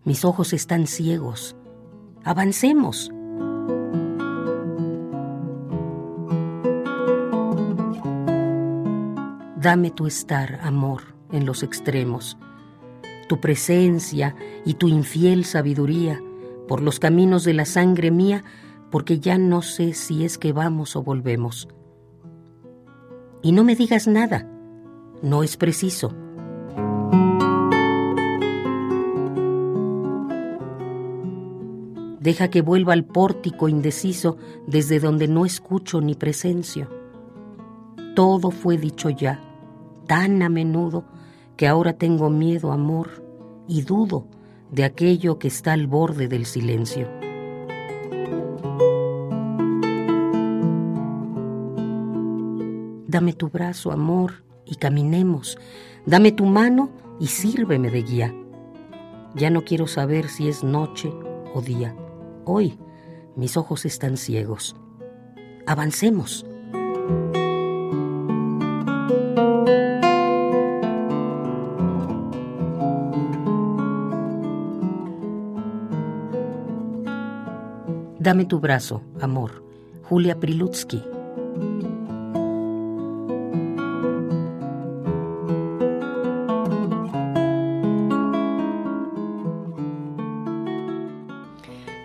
mis ojos están ciegos. Avancemos. Dame tu estar, amor, en los extremos, tu presencia y tu infiel sabiduría por los caminos de la sangre mía porque ya no sé si es que vamos o volvemos. Y no me digas nada, no es preciso. Deja que vuelva al pórtico indeciso desde donde no escucho ni presencio. Todo fue dicho ya, tan a menudo, que ahora tengo miedo, amor, y dudo de aquello que está al borde del silencio. Dame tu brazo, amor, y caminemos. Dame tu mano y sírveme de guía. Ya no quiero saber si es noche o día. Hoy mis ojos están ciegos. Avancemos. Dame tu brazo, amor. Julia Prilutsky.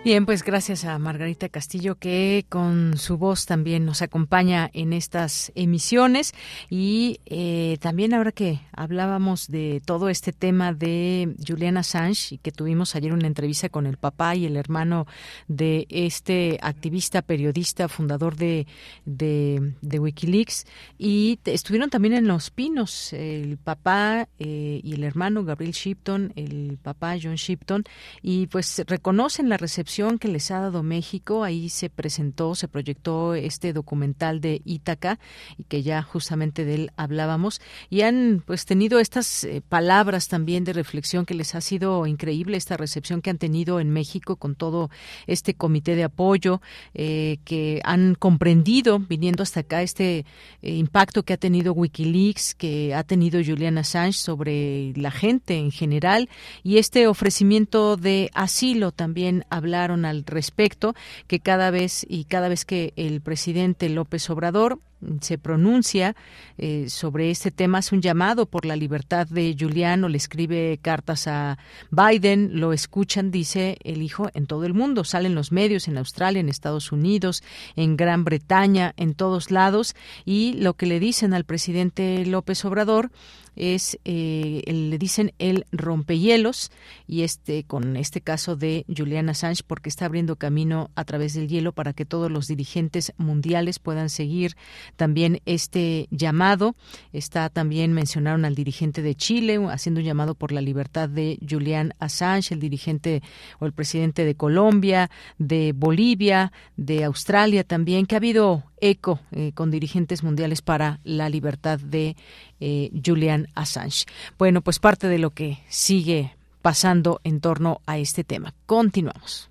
Bien, pues gracias a Margarita Castillo que con su voz también nos acompaña en estas emisiones. Y eh, también ahora que hablábamos de todo este tema de Julian Assange y que tuvimos ayer una entrevista con el papá y el hermano de este activista, periodista, fundador de, de, Wikileaks y estuvieron también en Los Pinos el papá eh, y el hermano Gabriel Shipton, el papá John Shipton y pues reconocen la recepción que les ha dado México. Ahí se presentó, se proyectó este documental de Ítaca y que ya justamente de él hablábamos y han pues tenido estas eh, palabras también de reflexión que les ha sido increíble esta recepción que han tenido en México con todo este comité de apoyo eh, que han comprendido viniendo hasta acá este eh, impacto que ha tenido WikiLeaks, que ha tenido Julian Assange sobre la gente en general y este ofrecimiento de asilo también hablar al respecto, que cada vez y cada vez que el presidente López Obrador se pronuncia eh, sobre este tema, hace un llamado por la libertad de Julián o le escribe cartas a Biden, lo escuchan, dice el hijo, en todo el mundo. Salen los medios en Australia, en Estados Unidos, en Gran Bretaña, en todos lados, y lo que le dicen al presidente López Obrador es eh, le dicen el rompehielos y este con este caso de Julian Assange porque está abriendo camino a través del hielo para que todos los dirigentes mundiales puedan seguir también este llamado. Está también mencionaron al dirigente de Chile haciendo un llamado por la libertad de Julian Assange, el dirigente o el presidente de Colombia, de Bolivia, de Australia también, que ha habido eco eh, con dirigentes mundiales para la libertad de eh, Julian Assange. Bueno, pues parte de lo que sigue pasando en torno a este tema. Continuamos.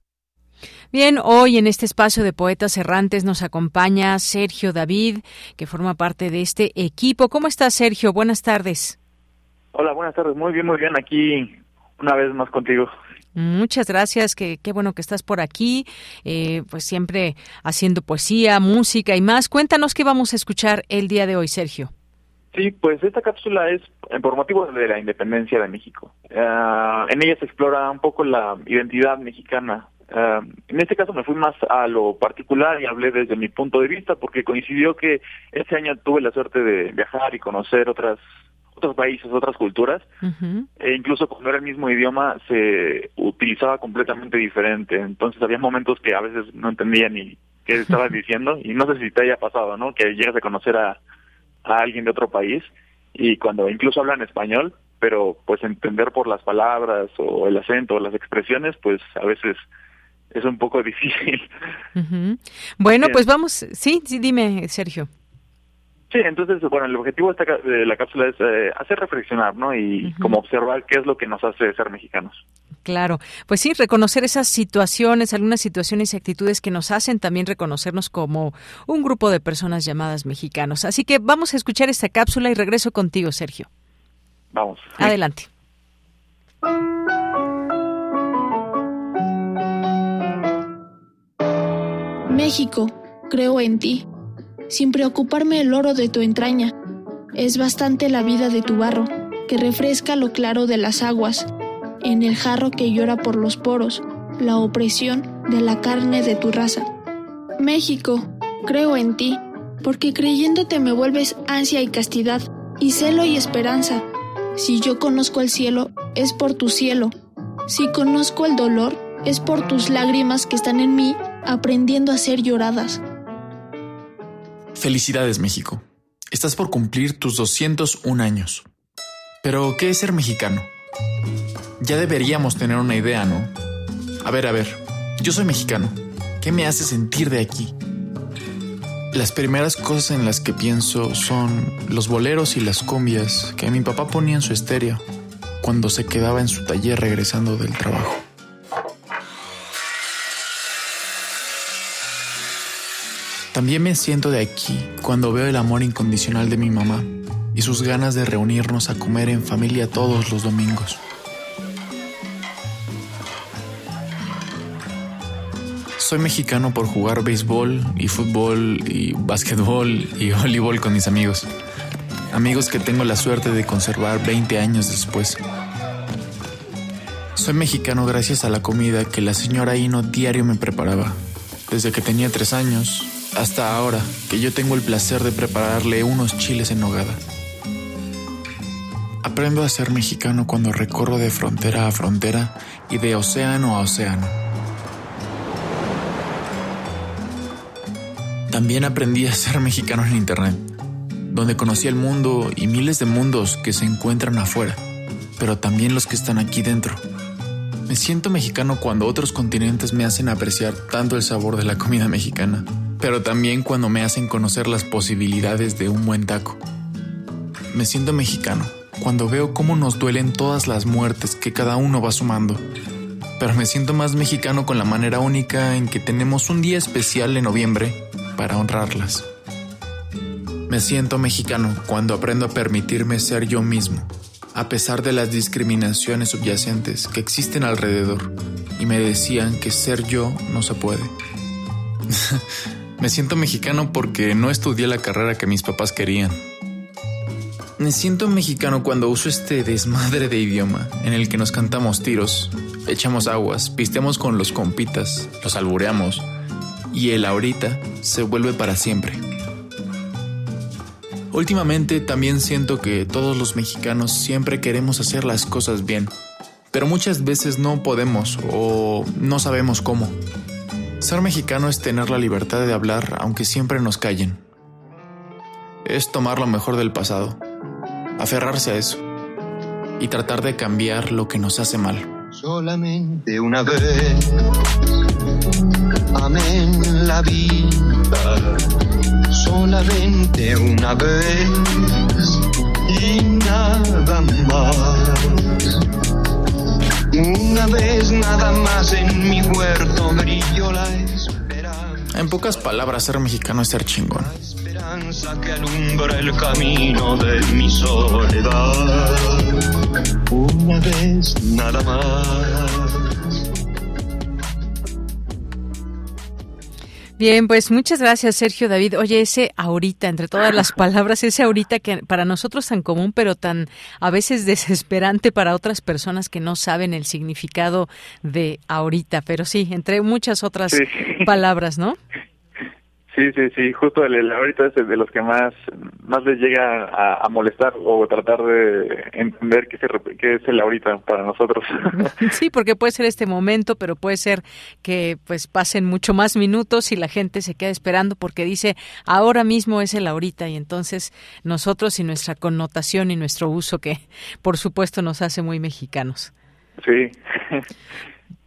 Bien, hoy en este espacio de Poetas Errantes nos acompaña Sergio David, que forma parte de este equipo. ¿Cómo estás, Sergio? Buenas tardes. Hola, buenas tardes. Muy bien, muy bien. Aquí una vez más contigo. Muchas gracias, qué, qué bueno que estás por aquí, eh, pues siempre haciendo poesía, música y más. Cuéntanos qué vamos a escuchar el día de hoy, Sergio. Sí, pues esta cápsula es por motivo de la independencia de México. Ah, en ella se explora un poco la identidad mexicana, Uh, en este caso me fui más a lo particular y hablé desde mi punto de vista porque coincidió que este año tuve la suerte de viajar y conocer otras otros países, otras culturas, e incluso cuando era el mismo idioma se utilizaba completamente diferente. Entonces había momentos que a veces no entendía ni qué estaban diciendo y no sé si te haya pasado, ¿no? Que llegas a conocer a, a alguien de otro país y cuando incluso hablan español, pero pues entender por las palabras o el acento o las expresiones, pues a veces es un poco difícil. Bueno, pues vamos, sí, sí, dime, Sergio. Sí, entonces, bueno, el objetivo de, esta, de la cápsula es eh, hacer reflexionar, ¿no? Y como observar qué es lo que nos hace ser mexicanos. Claro, pues sí, reconocer esas situaciones, algunas situaciones y actitudes que nos hacen también reconocernos como un grupo de personas llamadas mexicanos. Así que vamos a escuchar esta cápsula y regreso contigo, Sergio. Vamos. Adelante. México, creo en ti, sin preocuparme el oro de tu entraña. Es bastante la vida de tu barro, que refresca lo claro de las aguas, en el jarro que llora por los poros, la opresión de la carne de tu raza. México, creo en ti, porque creyéndote me vuelves ansia y castidad, y celo y esperanza. Si yo conozco el cielo, es por tu cielo. Si conozco el dolor, es por tus lágrimas que están en mí aprendiendo a ser lloradas. Felicidades México. Estás por cumplir tus 201 años. Pero, ¿qué es ser mexicano? Ya deberíamos tener una idea, ¿no? A ver, a ver, yo soy mexicano. ¿Qué me hace sentir de aquí? Las primeras cosas en las que pienso son los boleros y las cumbias que mi papá ponía en su estéreo cuando se quedaba en su taller regresando del trabajo. También me siento de aquí cuando veo el amor incondicional de mi mamá y sus ganas de reunirnos a comer en familia todos los domingos. Soy mexicano por jugar béisbol y fútbol y básquetbol y voleibol con mis amigos. Amigos que tengo la suerte de conservar 20 años después. Soy mexicano gracias a la comida que la señora Ino diario me preparaba. Desde que tenía 3 años hasta ahora que yo tengo el placer de prepararle unos chiles en nogada. Aprendo a ser mexicano cuando recorro de frontera a frontera y de océano a océano. También aprendí a ser mexicano en Internet, donde conocí el mundo y miles de mundos que se encuentran afuera, pero también los que están aquí dentro. Me siento mexicano cuando otros continentes me hacen apreciar tanto el sabor de la comida mexicana pero también cuando me hacen conocer las posibilidades de un buen taco. Me siento mexicano cuando veo cómo nos duelen todas las muertes que cada uno va sumando, pero me siento más mexicano con la manera única en que tenemos un día especial en noviembre para honrarlas. Me siento mexicano cuando aprendo a permitirme ser yo mismo, a pesar de las discriminaciones subyacentes que existen alrededor, y me decían que ser yo no se puede. Me siento mexicano porque no estudié la carrera que mis papás querían. Me siento mexicano cuando uso este desmadre de idioma en el que nos cantamos tiros, echamos aguas, pisteamos con los compitas, los albureamos y el ahorita se vuelve para siempre. Últimamente también siento que todos los mexicanos siempre queremos hacer las cosas bien, pero muchas veces no podemos o no sabemos cómo. Ser mexicano es tener la libertad de hablar aunque siempre nos callen. Es tomar lo mejor del pasado, aferrarse a eso y tratar de cambiar lo que nos hace mal. Solamente una vez, amén la vida, solamente una vez y nada más. Una vez nada más en mi huerto brilló la esperanza. En pocas palabras, ser mexicano es ser chingón. La esperanza que alumbra el camino de mi soledad. Una vez nada más. Bien, pues muchas gracias, Sergio David. Oye, ese ahorita, entre todas las palabras, ese ahorita que para nosotros tan común, pero tan a veces desesperante para otras personas que no saben el significado de ahorita, pero sí, entre muchas otras Sí. palabras, ¿no? Sí, sí, sí, justo el, el ahorita es de los que más, más les llega a, a molestar o tratar de entender qué, se, rep- qué es el ahorita para nosotros. Sí, porque puede ser este momento, pero puede ser que pues pasen mucho más minutos y la gente se queda esperando porque dice ahora mismo es el ahorita y entonces nosotros y nuestra connotación y nuestro uso que por supuesto nos hace muy mexicanos. sí.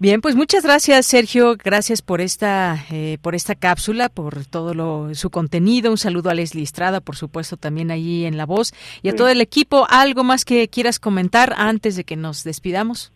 Bien, pues muchas gracias, Sergio. Gracias por esta eh, por esta cápsula, por todo lo, su contenido. Un saludo a Leslie Estrada, por supuesto, también allí en la voz y a Sí. todo el equipo. ¿Algo más que quieras comentar antes de que nos despidamos?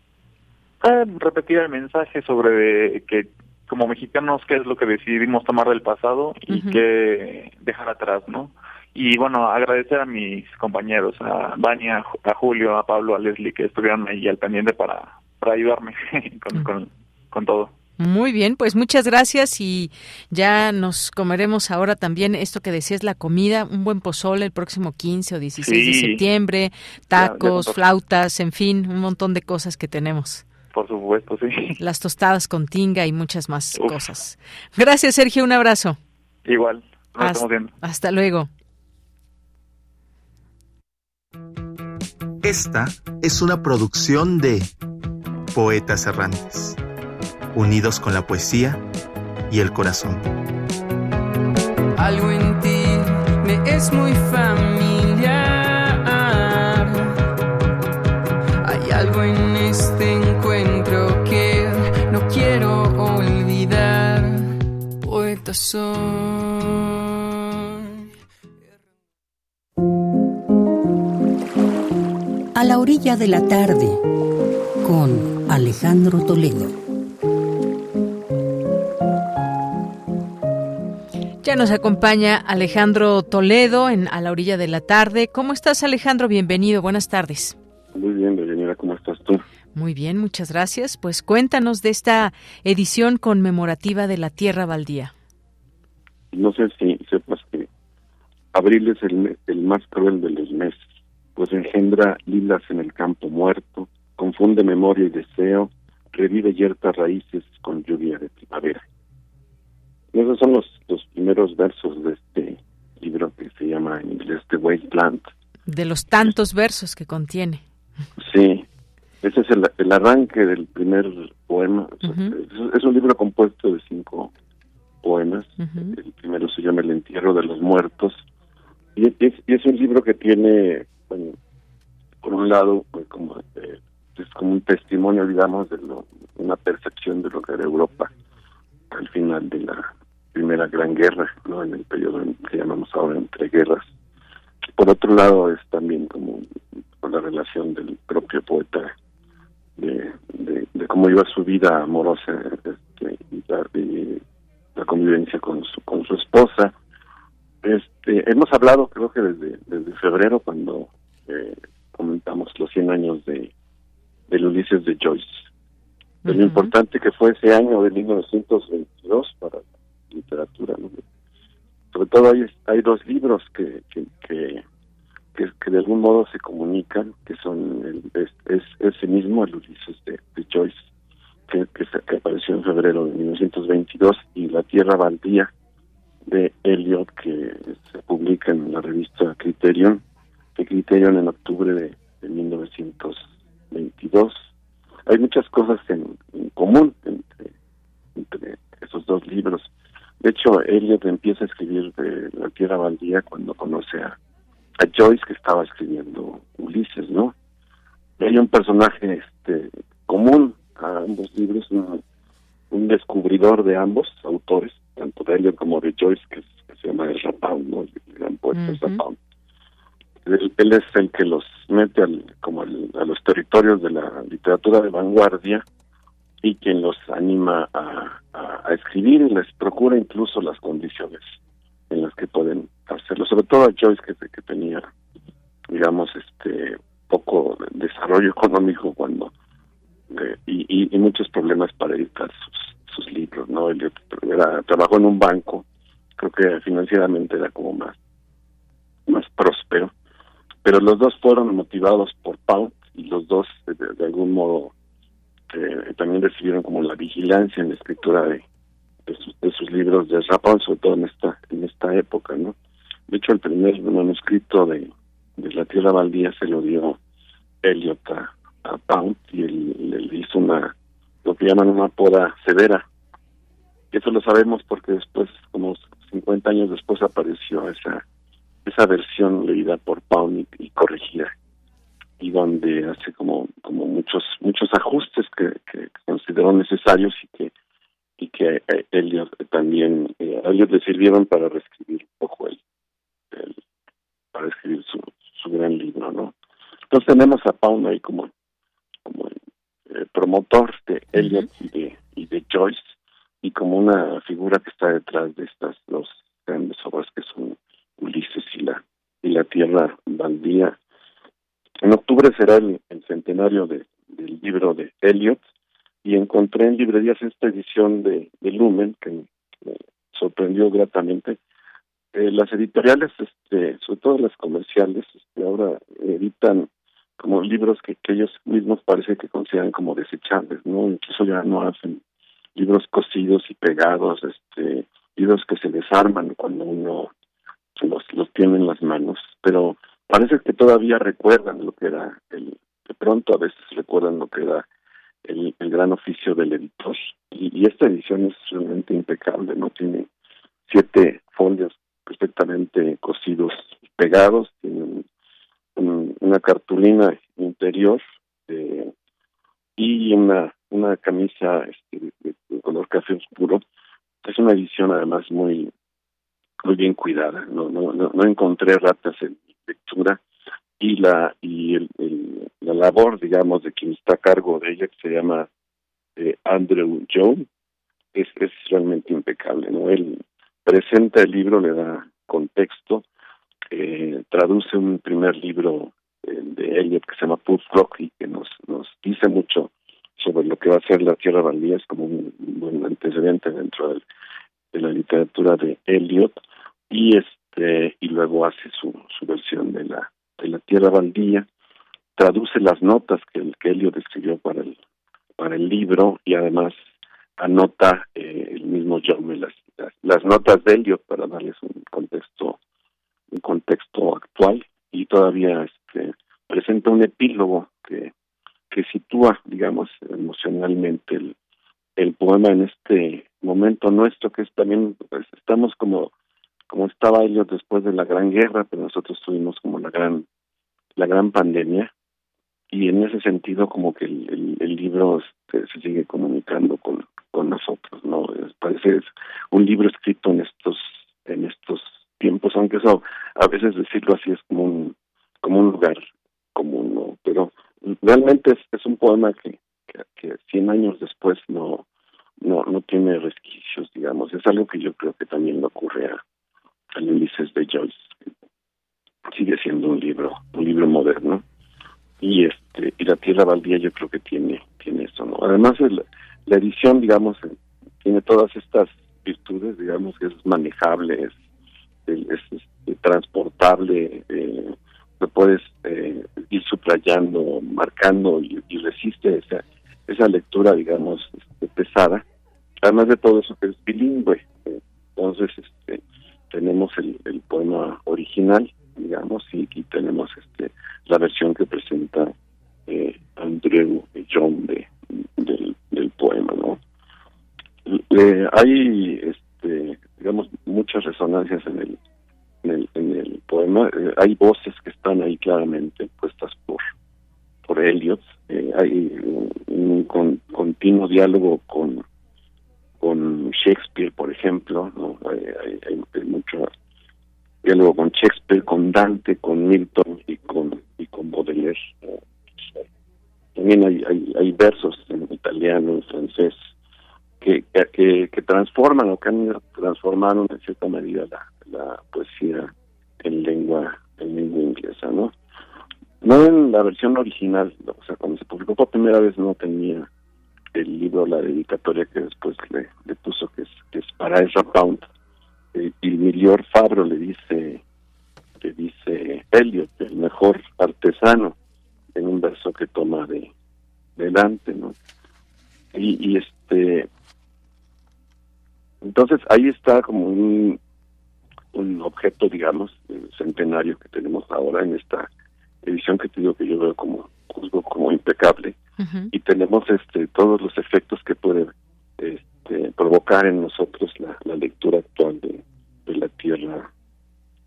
Ah, repetir el mensaje sobre que como mexicanos qué es lo que decidimos tomar del pasado y Ujú. qué dejar atrás, ¿no? Y bueno, agradecer a mis compañeros, a Vania, a Ju- a Julio, a Pablo, a Leslie que estuvieron ahí al pendiente para, para ayudarme con, con, con todo. Muy bien, pues muchas gracias y ya nos comeremos ahora también esto que decías, la comida, un buen pozole el próximo 15 o 16 de septiembre, Ya- ya tacos, flautas, en fin, un montón de cosas que tenemos. Por supuesto, sí. Las tostadas con tinga y muchas más Uf. cosas. Gracias, Sergio, un abrazo. Igual, nos Hasta- estamos viendo. Hasta luego. Esta es una producción de Poetas Errantes, unidos con la poesía y el corazón. Algo en ti me es muy familiar. Hay algo en este encuentro que no quiero olvidar. poeta soy. A la orilla de la tarde, con Alejandro Toledo. Ya nos acompaña Alejandro Toledo en A la orilla de la tarde. ¿Cómo estás, Alejandro? Bienvenido, buenas tardes. Muy bien, Deyanira, ¿cómo estás tú? Muy bien, muchas gracias. Pues cuéntanos de esta edición conmemorativa de la Tierra Baldía. No sé si sepas que abril es el, el más cruel de los meses, pues engendra lilas en el campo muerto, confunde memoria y deseo, revive yertas raíces con lluvia de primavera. Y esos son los, los primeros versos de este libro que se llama en inglés The Wasteland. De los tantos versos que contiene. Sí, ese es el, el arranque del primer poema. es, es, un libro compuesto de cinco poemas. El primero se llama El entierro de los muertos. Y es, y es un libro que tiene, bueno, por un lado, pues, como eh, es como un testimonio, digamos, de lo, una percepción de lo que era Europa al final de la primera gran guerra, ¿no? En el periodo que llamamos ahora entre guerras. Por otro lado, es también como la relación del propio poeta de, cómo iba su vida amorosa este, y la convivencia con su, con su esposa. Este, hemos hablado, creo que desde, desde febrero, cuando eh, comentamos los 100 años de del Ulises de Joyce. Uh -huh. Lo importante que fue ese año de 1922 para la literatura. ¿no? Sobre todo hay, hay dos libros que, que, que, que, que de algún modo se comunican, que son el, es, es, ese mismo, el Ulises de, de Joyce, que, apareció en febrero de 1922, y La Tierra Baldía de Eliot, que se publica en la revista Criterion, de Criterion en octubre de, de 1922. Hay muchas cosas en, en común entre, entre esos dos libros. De hecho, Eliot empieza a escribir de La Tierra Baldía cuando conoce a, a Joyce, que estaba escribiendo Ulises, ¿no? Y hay un personaje este común a ambos libros, un, un descubridor de ambos autores, tanto de Eliot como de Joyce, que, que se llama Ezra Pound, ¿no? El gran poeta uh -huh. Él, es el que los mete al, como al, a los territorios de la literatura de vanguardia y quien los anima a, escribir y les procura incluso las condiciones en las que pueden hacerlo. Sobre todo a Joyce, que, que tenía, digamos, este poco desarrollo económico cuando eh, y, muchos problemas para editar sus, sus libros, ¿no? Él era, trabajó en un banco, creo que financieramente era como más más próspero, pero los dos fueron motivados por Pound y los dos de, de algún modo eh, también recibieron como la vigilancia en la escritura de, de, sus, libros de Pound, sobre todo en esta en esta época, ¿no? De hecho, el primer manuscrito de, de La Tierra Baldía se lo dio Eliot a, a y él, él, hizo una lo que llaman una poda severa. Y eso lo sabemos porque después, como 50 años después, apareció esa esa versión leída por Pound y, y, corregida y donde hace como como muchos muchos ajustes que, que consideró necesarios y que y que eh, Eliot también eh, a le sirvieron para reescribir un poco el, el para escribir su, su gran libro no entonces tenemos a Pound ahí como como eh, promotor de -huh. y de y de Joyce y como una figura que está detrás de estas dos grandes obras que son Ulises y la y la tierra baldía. En octubre será el, centenario de, del libro de Eliot y encontré en librerías esta edición de, de Lumen que me sorprendió gratamente. Eh, las editoriales, este, sobre todo las comerciales, este, ahora editan como libros que, que ellos mismos parece que consideran como desechables, ¿no? Incluso ya no hacen libros cosidos y pegados, este, libros que se desarman cuando uno los, los tiene en las manos, pero parece que todavía recuerdan lo que era el, de pronto a veces recuerdan lo que era el, gran oficio del editor. Y, esta edición es realmente impecable, ¿no? Tiene siete folios perfectamente cosidos y pegados, tiene un, un, una cartulina interior eh, y una, una camisa este, de, color café oscuro es una edición además muy muy bien cuidada. No, no, no, encontré ratas en lectura y la y el, la labor, digamos, de quien está a cargo de ella, que se llama eh, Andrew Jones, es, es realmente impecable. ¿no? Él presenta el libro, le da contexto, eh, traduce un primer libro eh, de Eliot que se llama Puff Rock y que nos, nos dice mucho sobre lo que va a ser la Tierra Baldía, es como un, buen antecedente dentro de la literatura de Eliot y este y luego hace su, su versión de la de la Tierra Baldía, traduce las notas que el que Eliot escribió para el para el libro y además anota eh, el mismo John las, las, notas de Eliot para darles un contexto un contexto actual. Y todavía este presenta un epílogo que que sitúa digamos emocionalmente el, el poema en este momento nuestro que es también pues, estamos como como estaba Eliot después de la gran guerra pero nosotros tuvimos como la gran la gran pandemia y en ese sentido como que el, el, libro este, se sigue comunicando con, con nosotros no parece un libro escrito en estos en estos tiempos aunque eso a veces decirlo así es como un como un lugar común no pero realmente es, es un poema que, que, que 100 años después no no no tiene resquicios digamos. Es algo que yo creo que también le ocurre a al Ulises de Joyce sigue siendo un libro un libro moderno y este y la tierra baldía yo creo que tiene tiene eso no además la edición digamos tiene todas estas virtudes digamos que es manejable es, es, este, transportable eh, lo puedes eh, ir subrayando marcando y, resiste esa esa lectura digamos este, pesada. Además de todo eso que es bilingüe entonces este tenemos el, el poema original digamos, y aquí tenemos este la versión que presenta eh, Andrew John de, del, poema, ¿no? hay, este, digamos, muchas resonancias en el, en el, en el poema. Eh, hay voces que están ahí claramente puestas por por Eliot. Eh, hay un, continuo diálogo con con Shakespeare, por ejemplo, ¿no? hay, hay, hay mucho diálogo con Shakespeare, con Dante, con Milton y con y con Baudelaire. También hay, hay, hay versos en italiano, en francés, que, que, que transforman o que han transformado en cierta medida la, la poesía en lengua en lengua inglesa, ¿no? No en la versión original, o sea, cuando se publicó por primera vez no tenía el libro, la dedicatoria que después le, puso, que es, que es para Ezra Pound, eh, y Milior Fabro le dice le dice Elliot el mejor artesano en un verso que toma de delante no y, y este entonces ahí está como un un objeto digamos centenario que tenemos ahora en esta edición que te digo que yo veo como juzgo como impecable y tenemos este todos los efectos que puede este, provocar en nosotros la, la lectura actual de, de la tierra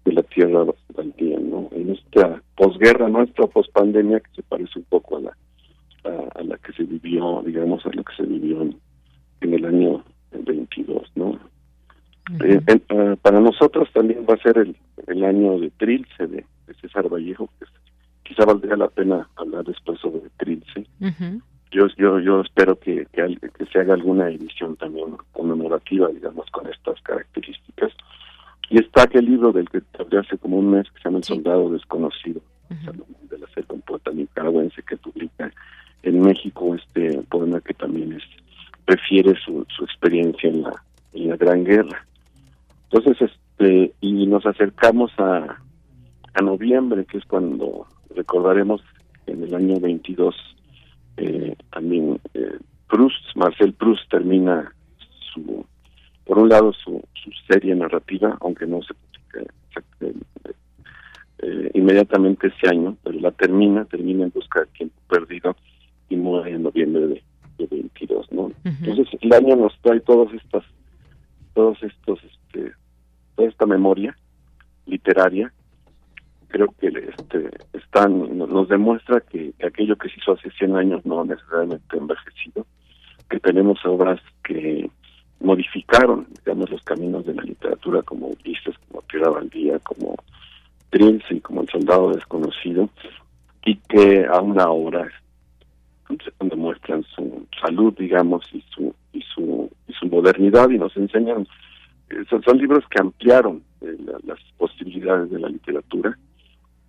de la tierra baldía, ¿no? En esta posguerra nuestra, pospandemia, que se parece un poco a la a, la que se vivió, digamos, a lo que se vivió en, el año 22, ¿no? Eh, para nosotros también va a ser el, el año de Trilce, de, César Vallejo, que quizá valdría la pena hablar después sobre Trilce. Yo, yo, yo espero que, que, que se haga alguna edición también conmemorativa, digamos, con estas características y está aquel libro del que hablé hace como un mes que se llama El Soldado Desconocido, de la selva, un poeta nicaragüense que publica en México este poema que también es refiere su, su experiencia en la, en la Gran Guerra. Entonces, este, y nos acercamos a, a noviembre, que es cuando recordaremos en el año 22 eh, también eh, Proust, Marcel Proust termina su por un lado su, su serie narrativa, aunque no se eh, eh, inmediatamente ese año, pero la termina, termina en busca de tiempo perdido y muere en noviembre de, 22, ¿no? Entonces el año nos trae todas estas, todos estos, este, toda esta memoria literaria, creo que este, están, nos demuestra que aquello que se hizo hace 100 años no necesariamente envejecido, que tenemos obras que modificaron, digamos, los caminos de la literatura como Ulises, como Tierra Valdía, como Trilce y como El Soldado Desconocido, y que aún ahora donde muestran su salud, digamos, y su y su y su modernidad y nos enseñan eh, son, son libros que ampliaron eh, las posibilidades de la literatura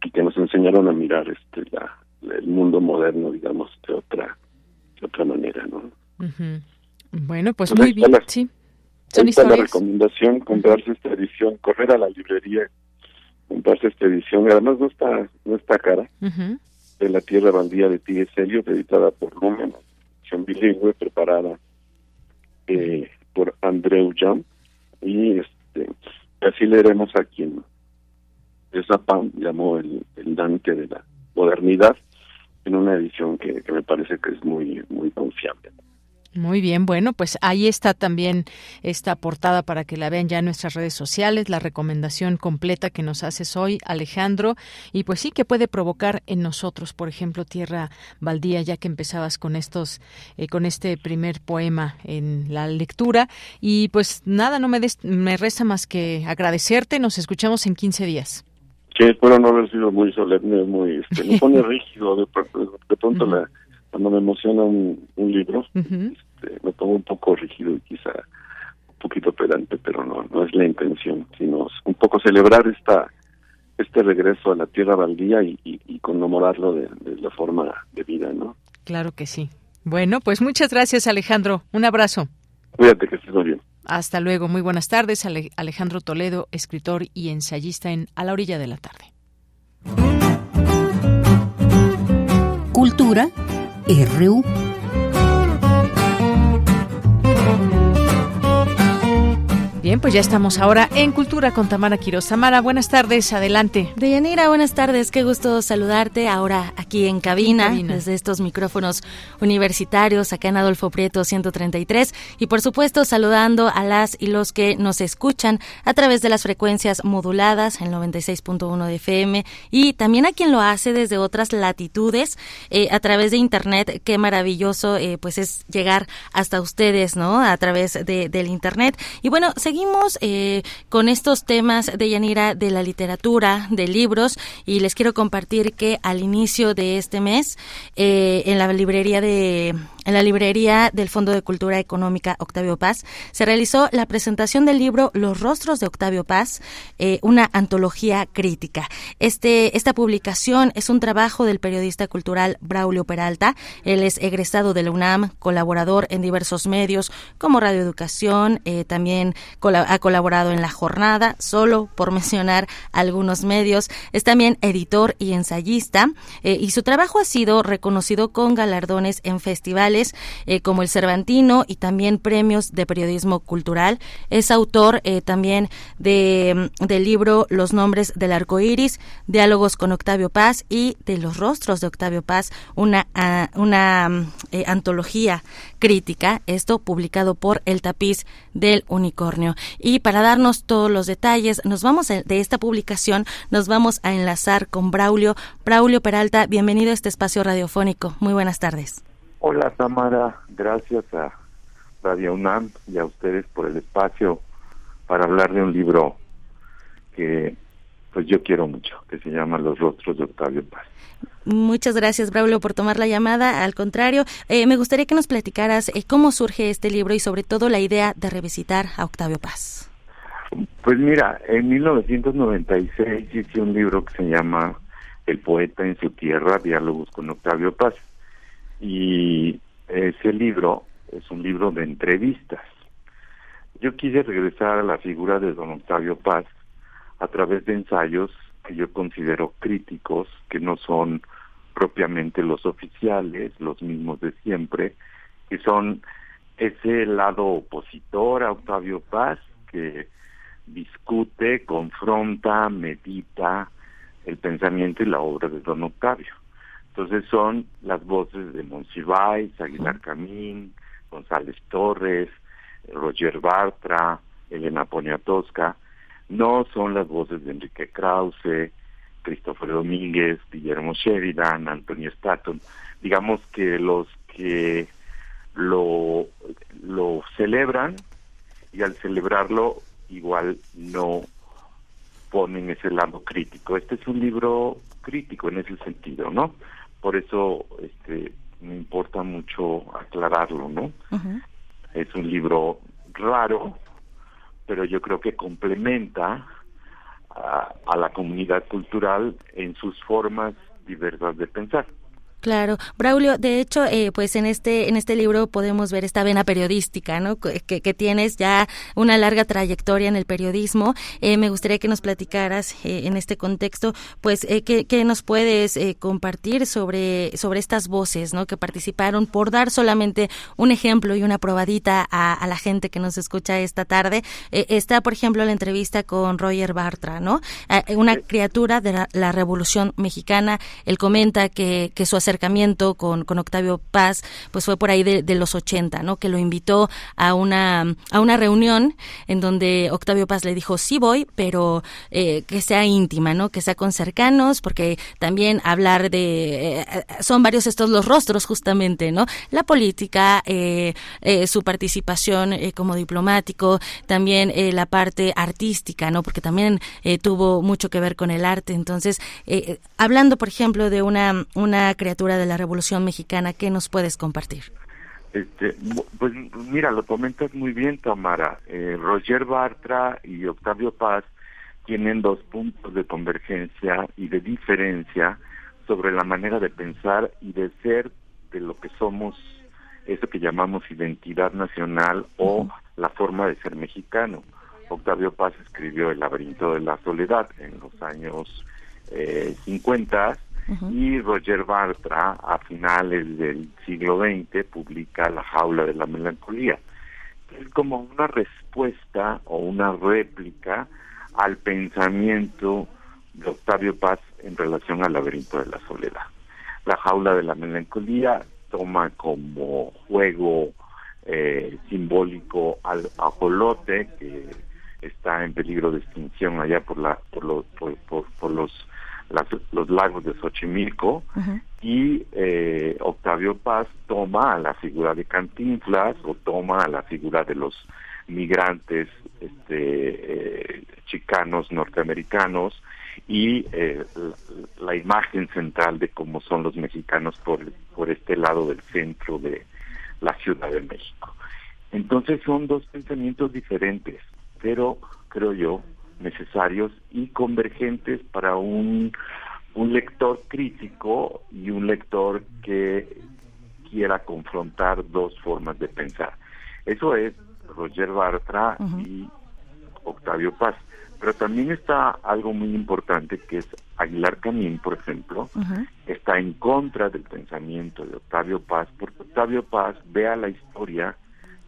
y que nos enseñaron a mirar este la, el mundo moderno, digamos, de otra de otra manera, ¿no? Bueno, pues muy bien, sí. Son historias. la recomendación, comprarse esta edición, correr a la librería, comprarse esta edición, además no está no está cara de La Tierra Baldía de T.S. Eliot, editada por Lumen, edición bilingüe, preparada eh, por Andreu Jam, y este, así leeremos a quien Zapam llamó el, Dante de la modernidad, en una edición que, que me parece que es muy, muy confiable. Muy bien, bueno, pues ahí está también esta portada para que la vean ya en nuestras redes sociales, la recomendación completa que nos haces hoy, Alejandro, y pues sí que puede provocar en nosotros, por ejemplo, Tierra Baldía, ya que empezabas con estos, eh, con este primer poema en la lectura, y pues nada, no me, me resta más que agradecerte, nos escuchamos en 15 días. Sí, espero no haber sido muy solemne, muy, este, me pone rígido de, pronto la cuando me emociona un, libro, este, me pongo un poco rígido y quizá un poquito pedante, pero no, no es la intención, sino un poco celebrar esta este regreso a la tierra baldía y, y, conmemorarlo de, la forma de vida, ¿no? Claro que sí. Bueno, pues muchas gracias, Alejandro. Un abrazo. Cuídate, que estés muy bien. Hasta luego. Muy buenas tardes. Alejandro Toledo, escritor y ensayista en A la orilla de la tarde. Cultura RU. Bien, pues ya estamos ahora en Cultura con Tamara Quiroz. Tamara, buenas tardes, adelante. Deyanira, buenas tardes, qué gusto saludarte ahora aquí en cabina, desde estos micrófonos universitarios acá en Adolfo Prieto 133 y por supuesto saludando a las y los que nos escuchan a través de las frecuencias moduladas en 96.1 de FM y también a quien lo hace desde otras latitudes eh, a través de internet. Qué maravilloso eh, pues es llegar hasta ustedes, ¿no? A través de, del internet. Y bueno, se seguimos eh, con estos temas de Yanira de la literatura, de libros, y les quiero compartir que al inicio de este mes, eh, en la librería de en la librería del Fondo de Cultura Económica Octavio Paz se realizó la presentación del libro Los rostros de Octavio Paz, eh, una antología crítica. Este, esta publicación es un trabajo del periodista cultural Braulio Peralta. Él es egresado de la UNAM, colaborador en diversos medios como Radio Educación, también ha colaborado en La Jornada, solo por mencionar algunos medios. Es también editor y ensayista eh, y su trabajo ha sido reconocido con galardones en festivales eh, como el Cervantino y también premios de periodismo cultural. Es autor eh, también de, mm, del libro Los nombres del arco iris, Diálogos con Octavio Paz y de los rostros de Octavio Paz, una, ah, una mm, antología crítica, esto publicado por El Tapiz del Unicornio. Y para darnos todos los detalles, nos vamos de esta publicación, nos vamos a enlazar con Braulio. Braulio Peralta, bienvenido a este espacio radiofónico. Muy buenas tardes. Hola Tamara, gracias a Radio UNAM y a ustedes por el espacio para hablar de un libro que pues yo quiero mucho, que se llama Los rostros de Octavio Paz. Muchas gracias, Braulio, por tomar la llamada. Al contrario, eh, me gustaría que nos platicaras eh, cómo surge este libro y sobre todo la idea de revisitar a Octavio Paz. Pues mira, en 1996 hice un libro que se llama El poeta en su tierra, diálogos con Octavio Paz. Y ese libro es un libro de entrevistas. Yo quise regresar a la figura de don Octavio Paz a través de ensayos que yo considero críticos, que no son propiamente los oficiales, los mismos de siempre, que son ese lado opositor a Octavio Paz, que discute, confronta, medita el pensamiento y la obra de don Octavio. Entonces son las voces de Monsiváis, Aguilar Camín, González Torres, Roger Bartra, Elena Poniatowska, no son las voces de Enrique Krause, Christopher Domínguez, Guillermo Sheridan, Antonio Staton, digamos que los que lo, lo celebran y al celebrarlo igual no ponen ese lado crítico. Este es un libro crítico en ese sentido, ¿no? Por eso este me importa mucho aclararlo, ¿no? Es un libro raro, pero yo creo que complementa a, a la comunidad cultural en sus formas diversas de pensar. Claro, Braulio, de hecho, eh, pues en este en este libro podemos ver esta vena periodística, ¿no? Que, que tienes ya una larga trayectoria en el periodismo. Eh, me gustaría que nos platicaras eh, en este contexto, pues, eh, ¿qué, nos puedes eh, compartir sobre sobre estas voces, ¿no? Que participaron, por dar solamente un ejemplo y una probadita a, a la gente que nos escucha esta tarde. está, por ejemplo, la entrevista con Roger Bartra, ¿no? una criatura de la, la, Revolución Mexicana. Él comenta que que su acercamiento con, con Octavio Paz, pues fue por ahí de, los 80, ¿no? Que lo invitó a una, a una reunión en donde Octavio Paz le dijo, sí voy, pero eh, que sea íntima, ¿no? Que sea con cercanos, porque también hablar de, eh, son varios estos los rostros justamente, ¿no? La política, eh, su participación como diplomático, también la parte artística, ¿no? Porque también tuvo mucho que ver con el arte. Entonces, hablando, por ejemplo, de una, una criatura de la Revolución Mexicana. ¿Qué nos puedes compartir? Este, pues mira, lo comentas muy bien, Tamara. Eh, Roger Bartra y Octavio Paz tienen dos puntos de convergencia y de diferencia sobre la manera de pensar y de ser de lo que somos, eso que llamamos identidad nacional o la forma de ser mexicano. Octavio Paz escribió El laberinto de la soledad en los años eh, 50 y Roger Bartra a finales del siglo XX publica La jaula de la melancolía. Es como una respuesta o una réplica al pensamiento de Octavio Paz en relación al laberinto de la soledad. La jaula de la melancolía toma como juego eh, simbólico al ajolote que está en peligro de extinción allá por la por los por, por los los lagos de Xochimilco y eh, Octavio Paz toma a la figura de Cantinflas o toma a la figura de los migrantes este, eh, chicanos norteamericanos y eh, la, imagen central de cómo son los mexicanos por, por este lado del centro de la Ciudad de México. Entonces son dos pensamientos diferentes, pero creo yo necesarios y convergentes para un, un lector crítico y un lector que quiera confrontar dos formas de pensar. Eso es Roger Bartra y Octavio Paz. Pero también está algo muy importante que es Aguilar Camín, por ejemplo, está en contra del pensamiento de Octavio Paz, porque Octavio Paz ve a la historia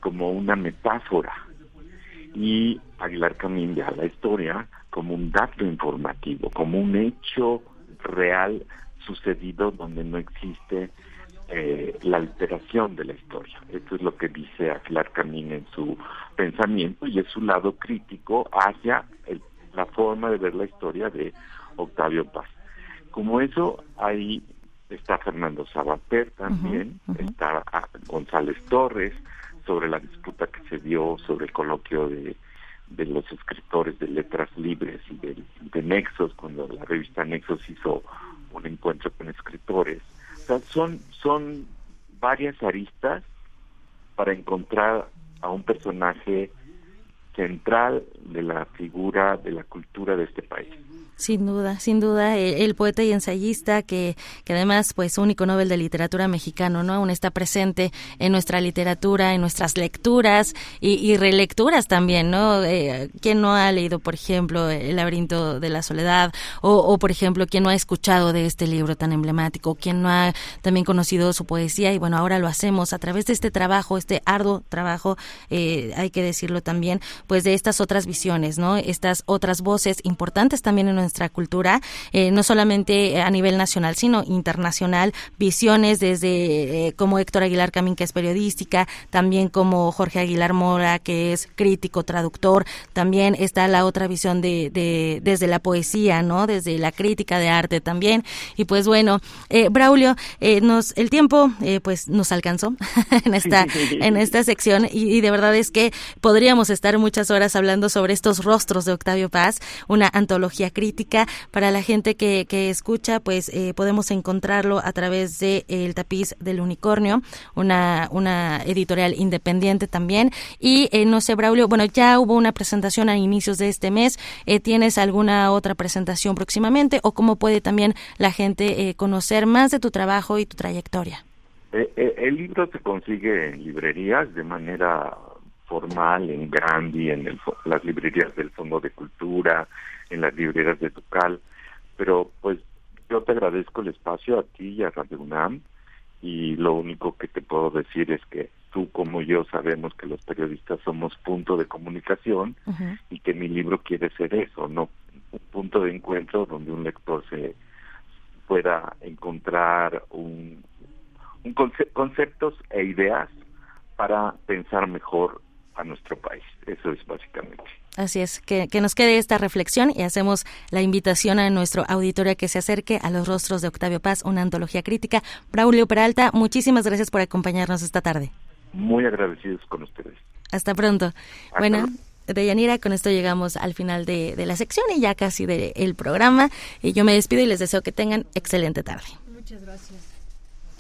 como una metáfora y Aguilar Camín a la historia como un dato informativo, como un hecho real sucedido donde no existe eh, la alteración de la historia. Esto es lo que dice Aguilar Camín en su pensamiento y es su lado crítico hacia la forma de ver la historia de Octavio Paz. Como eso, ahí está Fernando Sabater también, está ah, González Torres, sobre la disputa que se dio sobre el coloquio de, de los escritores de letras libres y de, de, Nexos, cuando la revista Nexos hizo un encuentro con escritores. O sea, son, son varias aristas para encontrar a un personaje central de la figura de la cultura de este país. Sin duda, sin duda, el, poeta y ensayista que, que además, pues, único Nobel de Literatura mexicano, ¿no? Aún está presente en nuestra literatura, en nuestras lecturas y, relecturas también, ¿no? Eh, ¿Quién no ha leído, por ejemplo, El laberinto de la soledad? O, o, por ejemplo, ¿quién no ha escuchado de este libro tan emblemático? ¿Quién no ha también conocido su poesía? Y bueno, ahora lo hacemos a través de este trabajo, este arduo trabajo, eh, hay que decirlo también, pues de estas otras visiones, ¿no? Estas otras voces importantes también en nuestra cultura, eh, no solamente a nivel nacional, sino internacional, visiones desde eh, como Héctor Aguilar Camín, que es periodística, también como Jorge Aguilar Mora, que es crítico, traductor, también está la otra visión de, de desde la poesía, ¿no? Desde la crítica de arte también. Y pues bueno, eh, Braulio, eh, nos, el tiempo eh, pues nos alcanzó en esta, en esta sección y, de verdad es que podríamos estar muchas horas hablando sobre estos rostros de Octavio Paz, una antología crítica para la gente que, que escucha, pues podemos encontrarlo a través de El tapiz del unicornio, una, una editorial independiente también. Y no sé, Braulio, bueno, ya hubo una presentación a inicios de este mes. ¿Tienes alguna otra presentación próximamente o cómo puede también la gente eh, conocer más de tu trabajo y tu trayectoria? Eh, eh, el libro se consigue en librerías de manera formal, en Gandhi, en las librerías del Fondo de Cultura, en las librerías de Tucal, pero pues yo te agradezco el espacio a ti y a Radio UNAM y lo único que te puedo decir es que tú como yo sabemos que los periodistas somos punto de comunicación y que mi libro quiere ser eso, no un punto de encuentro donde un lector se pueda encontrar un, conceptos e ideas para pensar mejor a nuestro país. Eso es básicamente. Así es, que, que, nos quede esta reflexión y hacemos la invitación a nuestro auditorio que se acerque a los rostros de Octavio Paz, una antología crítica. Braulio Peralta, muchísimas gracias por acompañarnos esta tarde. Muy agradecidos con ustedes. Hasta pronto. bueno. Deyanira, con esto llegamos al final de, de la sección y ya casi del programa. Y yo me despido y les deseo que tengan excelente tarde. Muchas gracias.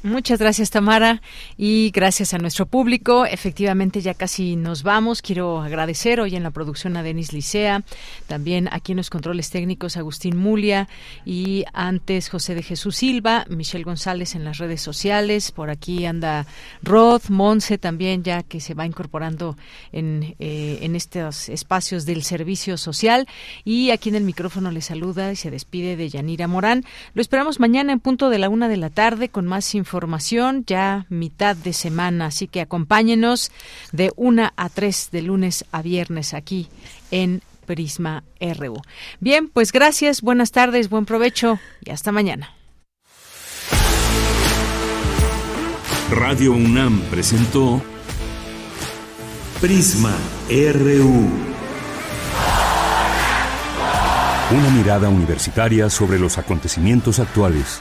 Muchas gracias, Tamara, y gracias a nuestro público. Efectivamente, ya casi nos vamos. Quiero agradecer hoy en la producción a Denis Licea, también aquí en los controles técnicos Agustín Mulia y antes José de Jesús Silva, Michelle González en las redes sociales. Por aquí anda Rod, Monse también, ya que se va incorporando en, eh, en estos espacios del servicio social. Y aquí en el micrófono le saluda y se despide de Yanira Morán. Lo esperamos mañana en punto de la una de la tarde con más información información ya mitad de semana, así que acompáñenos de una a tres de lunes a viernes aquí en Prisma RU. Bien, pues gracias, buenas tardes, buen provecho y hasta mañana. Radio UNAM presentó Prisma RU. Una mirada universitaria sobre los acontecimientos actuales.